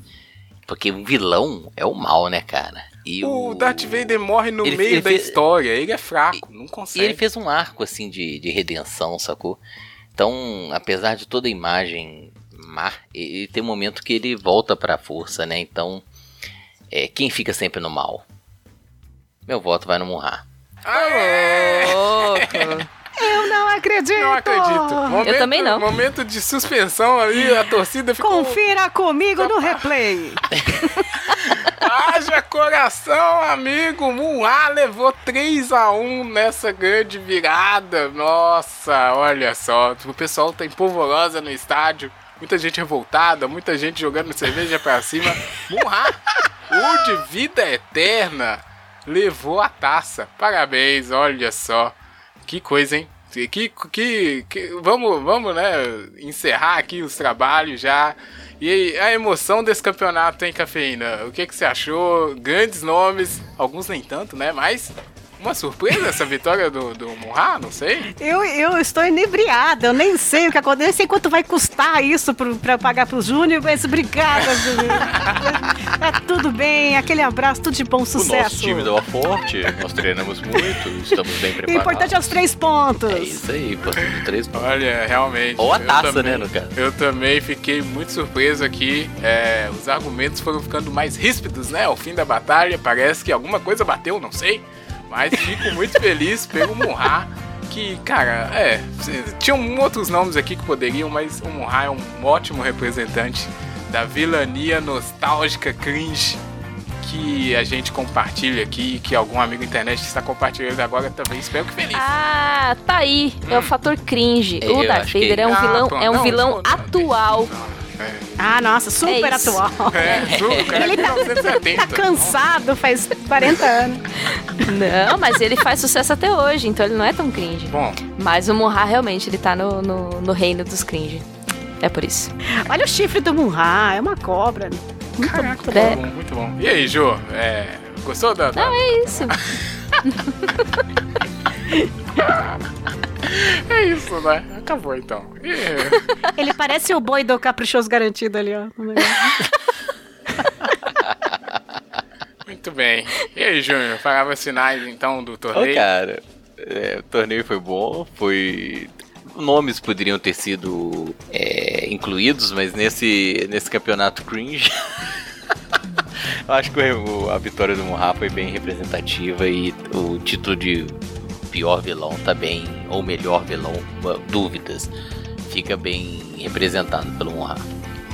Porque o vilão é o mal, né, cara? E o, O Darth Vader morre no Ele- meio ele da fez- história. Ele é fraco, não E consegue. ele fez um arco, assim, de, de redenção, sacou? Então, apesar de toda a imagem má, ele tem um momento que ele volta pra força, né? Então, é, quem fica sempre no mal? Meu voto vai no Murrar. Louco. Eu não acredito! Não acredito. Momento- também não. Momento de suspensão ali, a torcida ficou. Confira comigo no replay. Haja coração, amigo. Muá levou 3 a 1 nessa grande virada. Nossa, olha só. O pessoal tá em polvorosa no estádio. Muita gente revoltada, muita gente jogando cerveja pra cima. Muá, o de vida eterna, levou a taça. Parabéns, olha só. Que coisa, hein? Que, que, que- vamos, vamos, né, encerrar aqui os trabalhos já. E a emoção desse campeonato, hein, Cafeína? O que, que você achou? Grandes nomes, alguns nem tanto, né? Mas uma surpresa essa vitória do, do Murra? Não sei. Eu, eu estou inebriada, eu nem sei o que aconteceu, nem sei quanto vai custar isso pro, pra pagar pro Júnior, mas obrigada, Júnior. tá tudo bem, aquele abraço, tudo de bom O sucesso. nosso time deu forte, nós treinamos muito, estamos bem O preparados. importante é os três pontos. É isso aí, três pontos. Olha, realmente. Ou a taça, também- né, no caso. Eu também fiquei muito surpreso aqui. É, os argumentos foram ficando mais ríspidos, né? Ao fim da batalha, parece que alguma coisa bateu, não sei. Mas fico muito feliz pelo Murra. Que, cara, é. Tinham outros nomes aqui que poderiam, mas o Murra é um ótimo representante da vilania nostálgica cringe que a gente compartilha aqui, que algum amigo internet está compartilhando agora também. Espero que feliz. Ah, tá aí. É o fator cringe. Eu o Darth acho que- Vader é um Ah, vilão, pronto. é um Não, vilão isso- atual. Ah, nossa, super É atual. É, cara, Ele tá, 1970. tá cansado faz 40 anos. Não, mas ele faz sucesso até hoje, então ele não é tão cringe. Bom, Mas o Murra realmente ele tá no, no, no reino dos cringe. É por isso. Olha o chifre do Munra, é uma cobra. Muito caraca, É. muito bom, muito bom. E aí, Jô, é, gostou da... da- Não, é isso. É isso, né? Acabou então. Ele parece o boi do caprichoso garantido ali, ó. Muito bem. E aí, Júnior, falava sinais então do torneio? cara, é, o torneio foi bom, foi. Nomes poderiam ter sido é, incluídos, mas nesse, nesse campeonato cringe. eu acho que o- a vitória do Murra foi bem representativa e o título de pior vilão tá bem, ou melhor vilão, dúvidas, fica bem representado pelo Murra.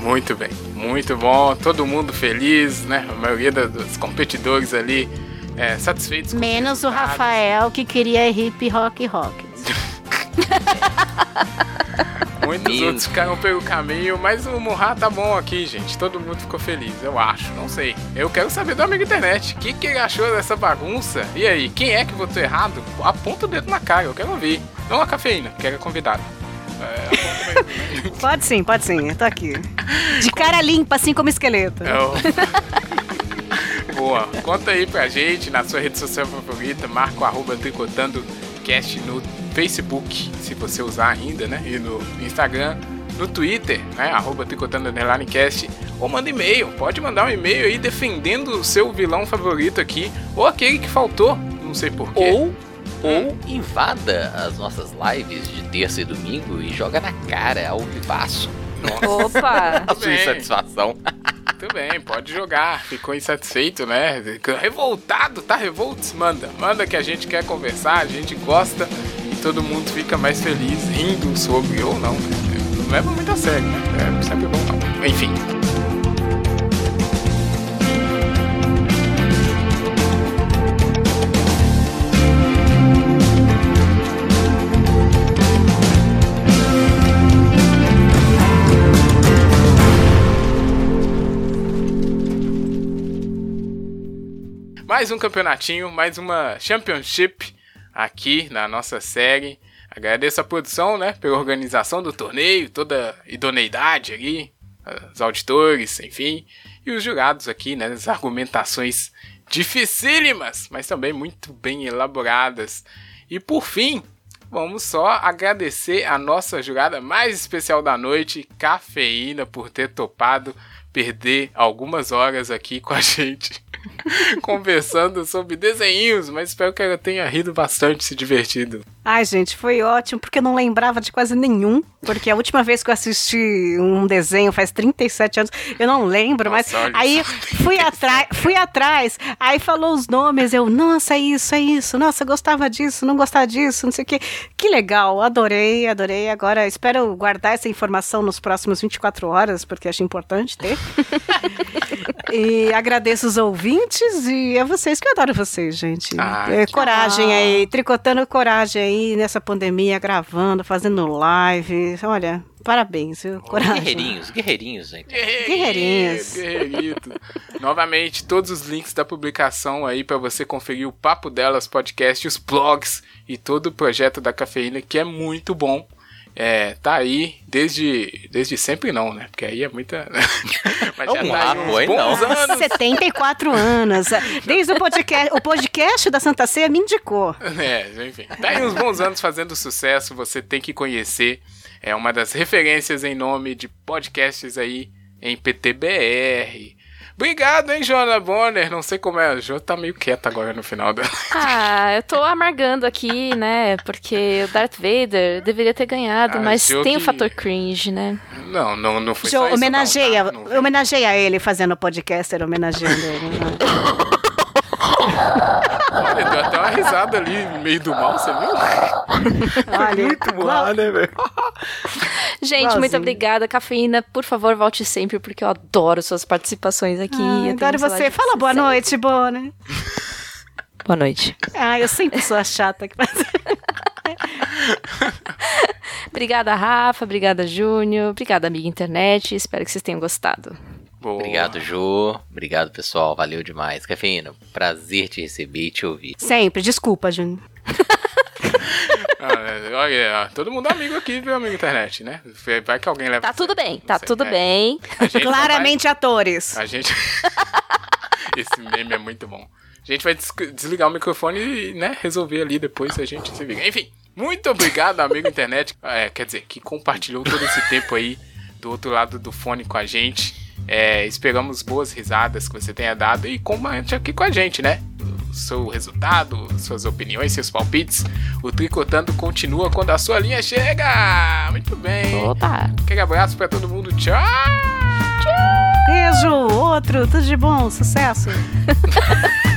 Muito bem, muito bom. Todo mundo feliz, né? A maioria dos competidores ali é, satisfeitos. com Menos o. Rafael que queria hip rock rock. Muitos Meu outros ficaram pelo caminho, mas o Murra tá bom aqui, gente. Todo mundo ficou feliz, eu acho. Não sei. Eu quero saber do amigo internet. O que, que ele achou dessa bagunça? E aí, quem é que votou errado? Aponta o dedo na cara, eu quero ouvir. Não a cafeína, que era convidado. É. Pode sim, pode sim, tô aqui. De cara limpa, assim como esqueleto. É Boa. Conta aí pra gente na sua rede social favorita, marca o arroba tricotando cast no Facebook, se você usar ainda, né? E no Instagram, no Twitter, né? Arroba tricotando cast, ou manda e-mail. Pode mandar um e-mail aí defendendo o seu vilão favorito aqui, ou aquele que faltou, não sei porquê. Ou, ou invada as nossas lives de terça e domingo e joga na cara ao vivaço. Opa! A sua insatisfação. Tudo bem, pode jogar. Ficou insatisfeito, né? Revoltado, tá revoltos? Manda, manda que a gente quer conversar, a gente gosta todo mundo fica mais feliz rindo sobre ou não. né? Não leva muito a sério, né? É sempre bom. Enfim. Mais um campeonatinho, mais uma championship aqui na nossa série. Agradeço a produção, né, pela organização do torneio, toda a idoneidade ali, os auditores, enfim, e os jurados aqui, né, as argumentações dificílimas, mas também muito bem elaboradas. E por fim, vamos só agradecer a nossa jurada mais especial da noite, Cafeína, por ter topado perder algumas horas aqui com a gente, conversando sobre desenhinhos, mas espero que ela tenha rido bastante, se divertido. Ai, gente, foi ótimo, porque eu não lembrava de quase nenhum. Porque a última vez que eu assisti um desenho faz 37 anos, eu não lembro, Nossa, mas aí fui atrás, fui atrás, aí falou os nomes, eu, nossa, é isso, é isso, nossa, gostava disso, não gostava disso, não sei o quê. Que legal, adorei, adorei. Agora espero guardar essa informação nos próximos 24 horas, porque acho importante ter. e agradeço os ouvintes e a vocês, que eu adoro vocês, gente. Ah, É, coragem aí, tricotando coragem aí nessa pandemia, gravando, fazendo live. Olha, parabéns, viu? Coragem. Guerreirinhos, guerreirinhos, gente. Guerreirinhos. Guerreirito. Novamente, todos os links da publicação aí para você conferir o Papo Delas Podcast, os blogs e todo o projeto da Cafeína, que é muito bom. É, tá aí desde, desde sempre não, né? Porque aí é muita. Mas É um marco, aí não. bons anos. 74 anos. Desde o podcast, o podcast da Santa Ceia me indicou. É, enfim. Tá aí uns bons anos fazendo sucesso, você tem que conhecer. É uma das referências em nome de podcasts aí em PTBR. Obrigado, hein, Joana Bonner. Não sei como é. A Jo tá meio quieta agora no final dela. Ah, eu tô amargando aqui, né? Porque o Darth Vader deveria ter ganhado, Ah, mas tem o que- fator cringe, né? Não, não, não foi Jo, só isso. homenageia, não, tá? Não- homenageia ele fazendo o podcaster, homenageando ele. né? Olha, deu até uma risada ali no meio do mal, você viu? Olha, Muito bom, né, velho? Gente, muito obrigada. Cafeína, por favor, volte sempre, porque eu adoro suas participações aqui. Ah, adoro você. Fala boa sempre. noite, Bona. Boa noite. Ah, eu sempre sou a chata que faz. Obrigada, Rafa. Obrigada, Júnior. Obrigada, amiga internet. Espero que vocês tenham gostado. Boa. Obrigado, Jô. Obrigado, pessoal. Valeu demais. Cafeína, prazer te receber e te ouvir. Sempre, desculpa, Júnior. Ah, é, olha, todo mundo é amigo aqui, viu, amigo internet, né? Vai que alguém leva. Tá tudo bem, tá sei, tudo é. bem. Claramente atores. vai- A gente. Esse meme é muito bom. A gente vai des- desligar o microfone e, né, resolver ali depois a gente se liga. Enfim, muito obrigado, amigo internet. É, quer dizer, que compartilhou todo esse tempo aí do outro lado do fone com a gente. É, esperamos boas risadas que você tenha dado e comente aqui com a gente, né? O seu resultado, suas opiniões, seus palpites. O Tricotando continua quando a sua linha chega! Muito bem! Opa! Aquele abraço pra todo mundo, tchau! Beijo, outro, tudo de bom, sucesso.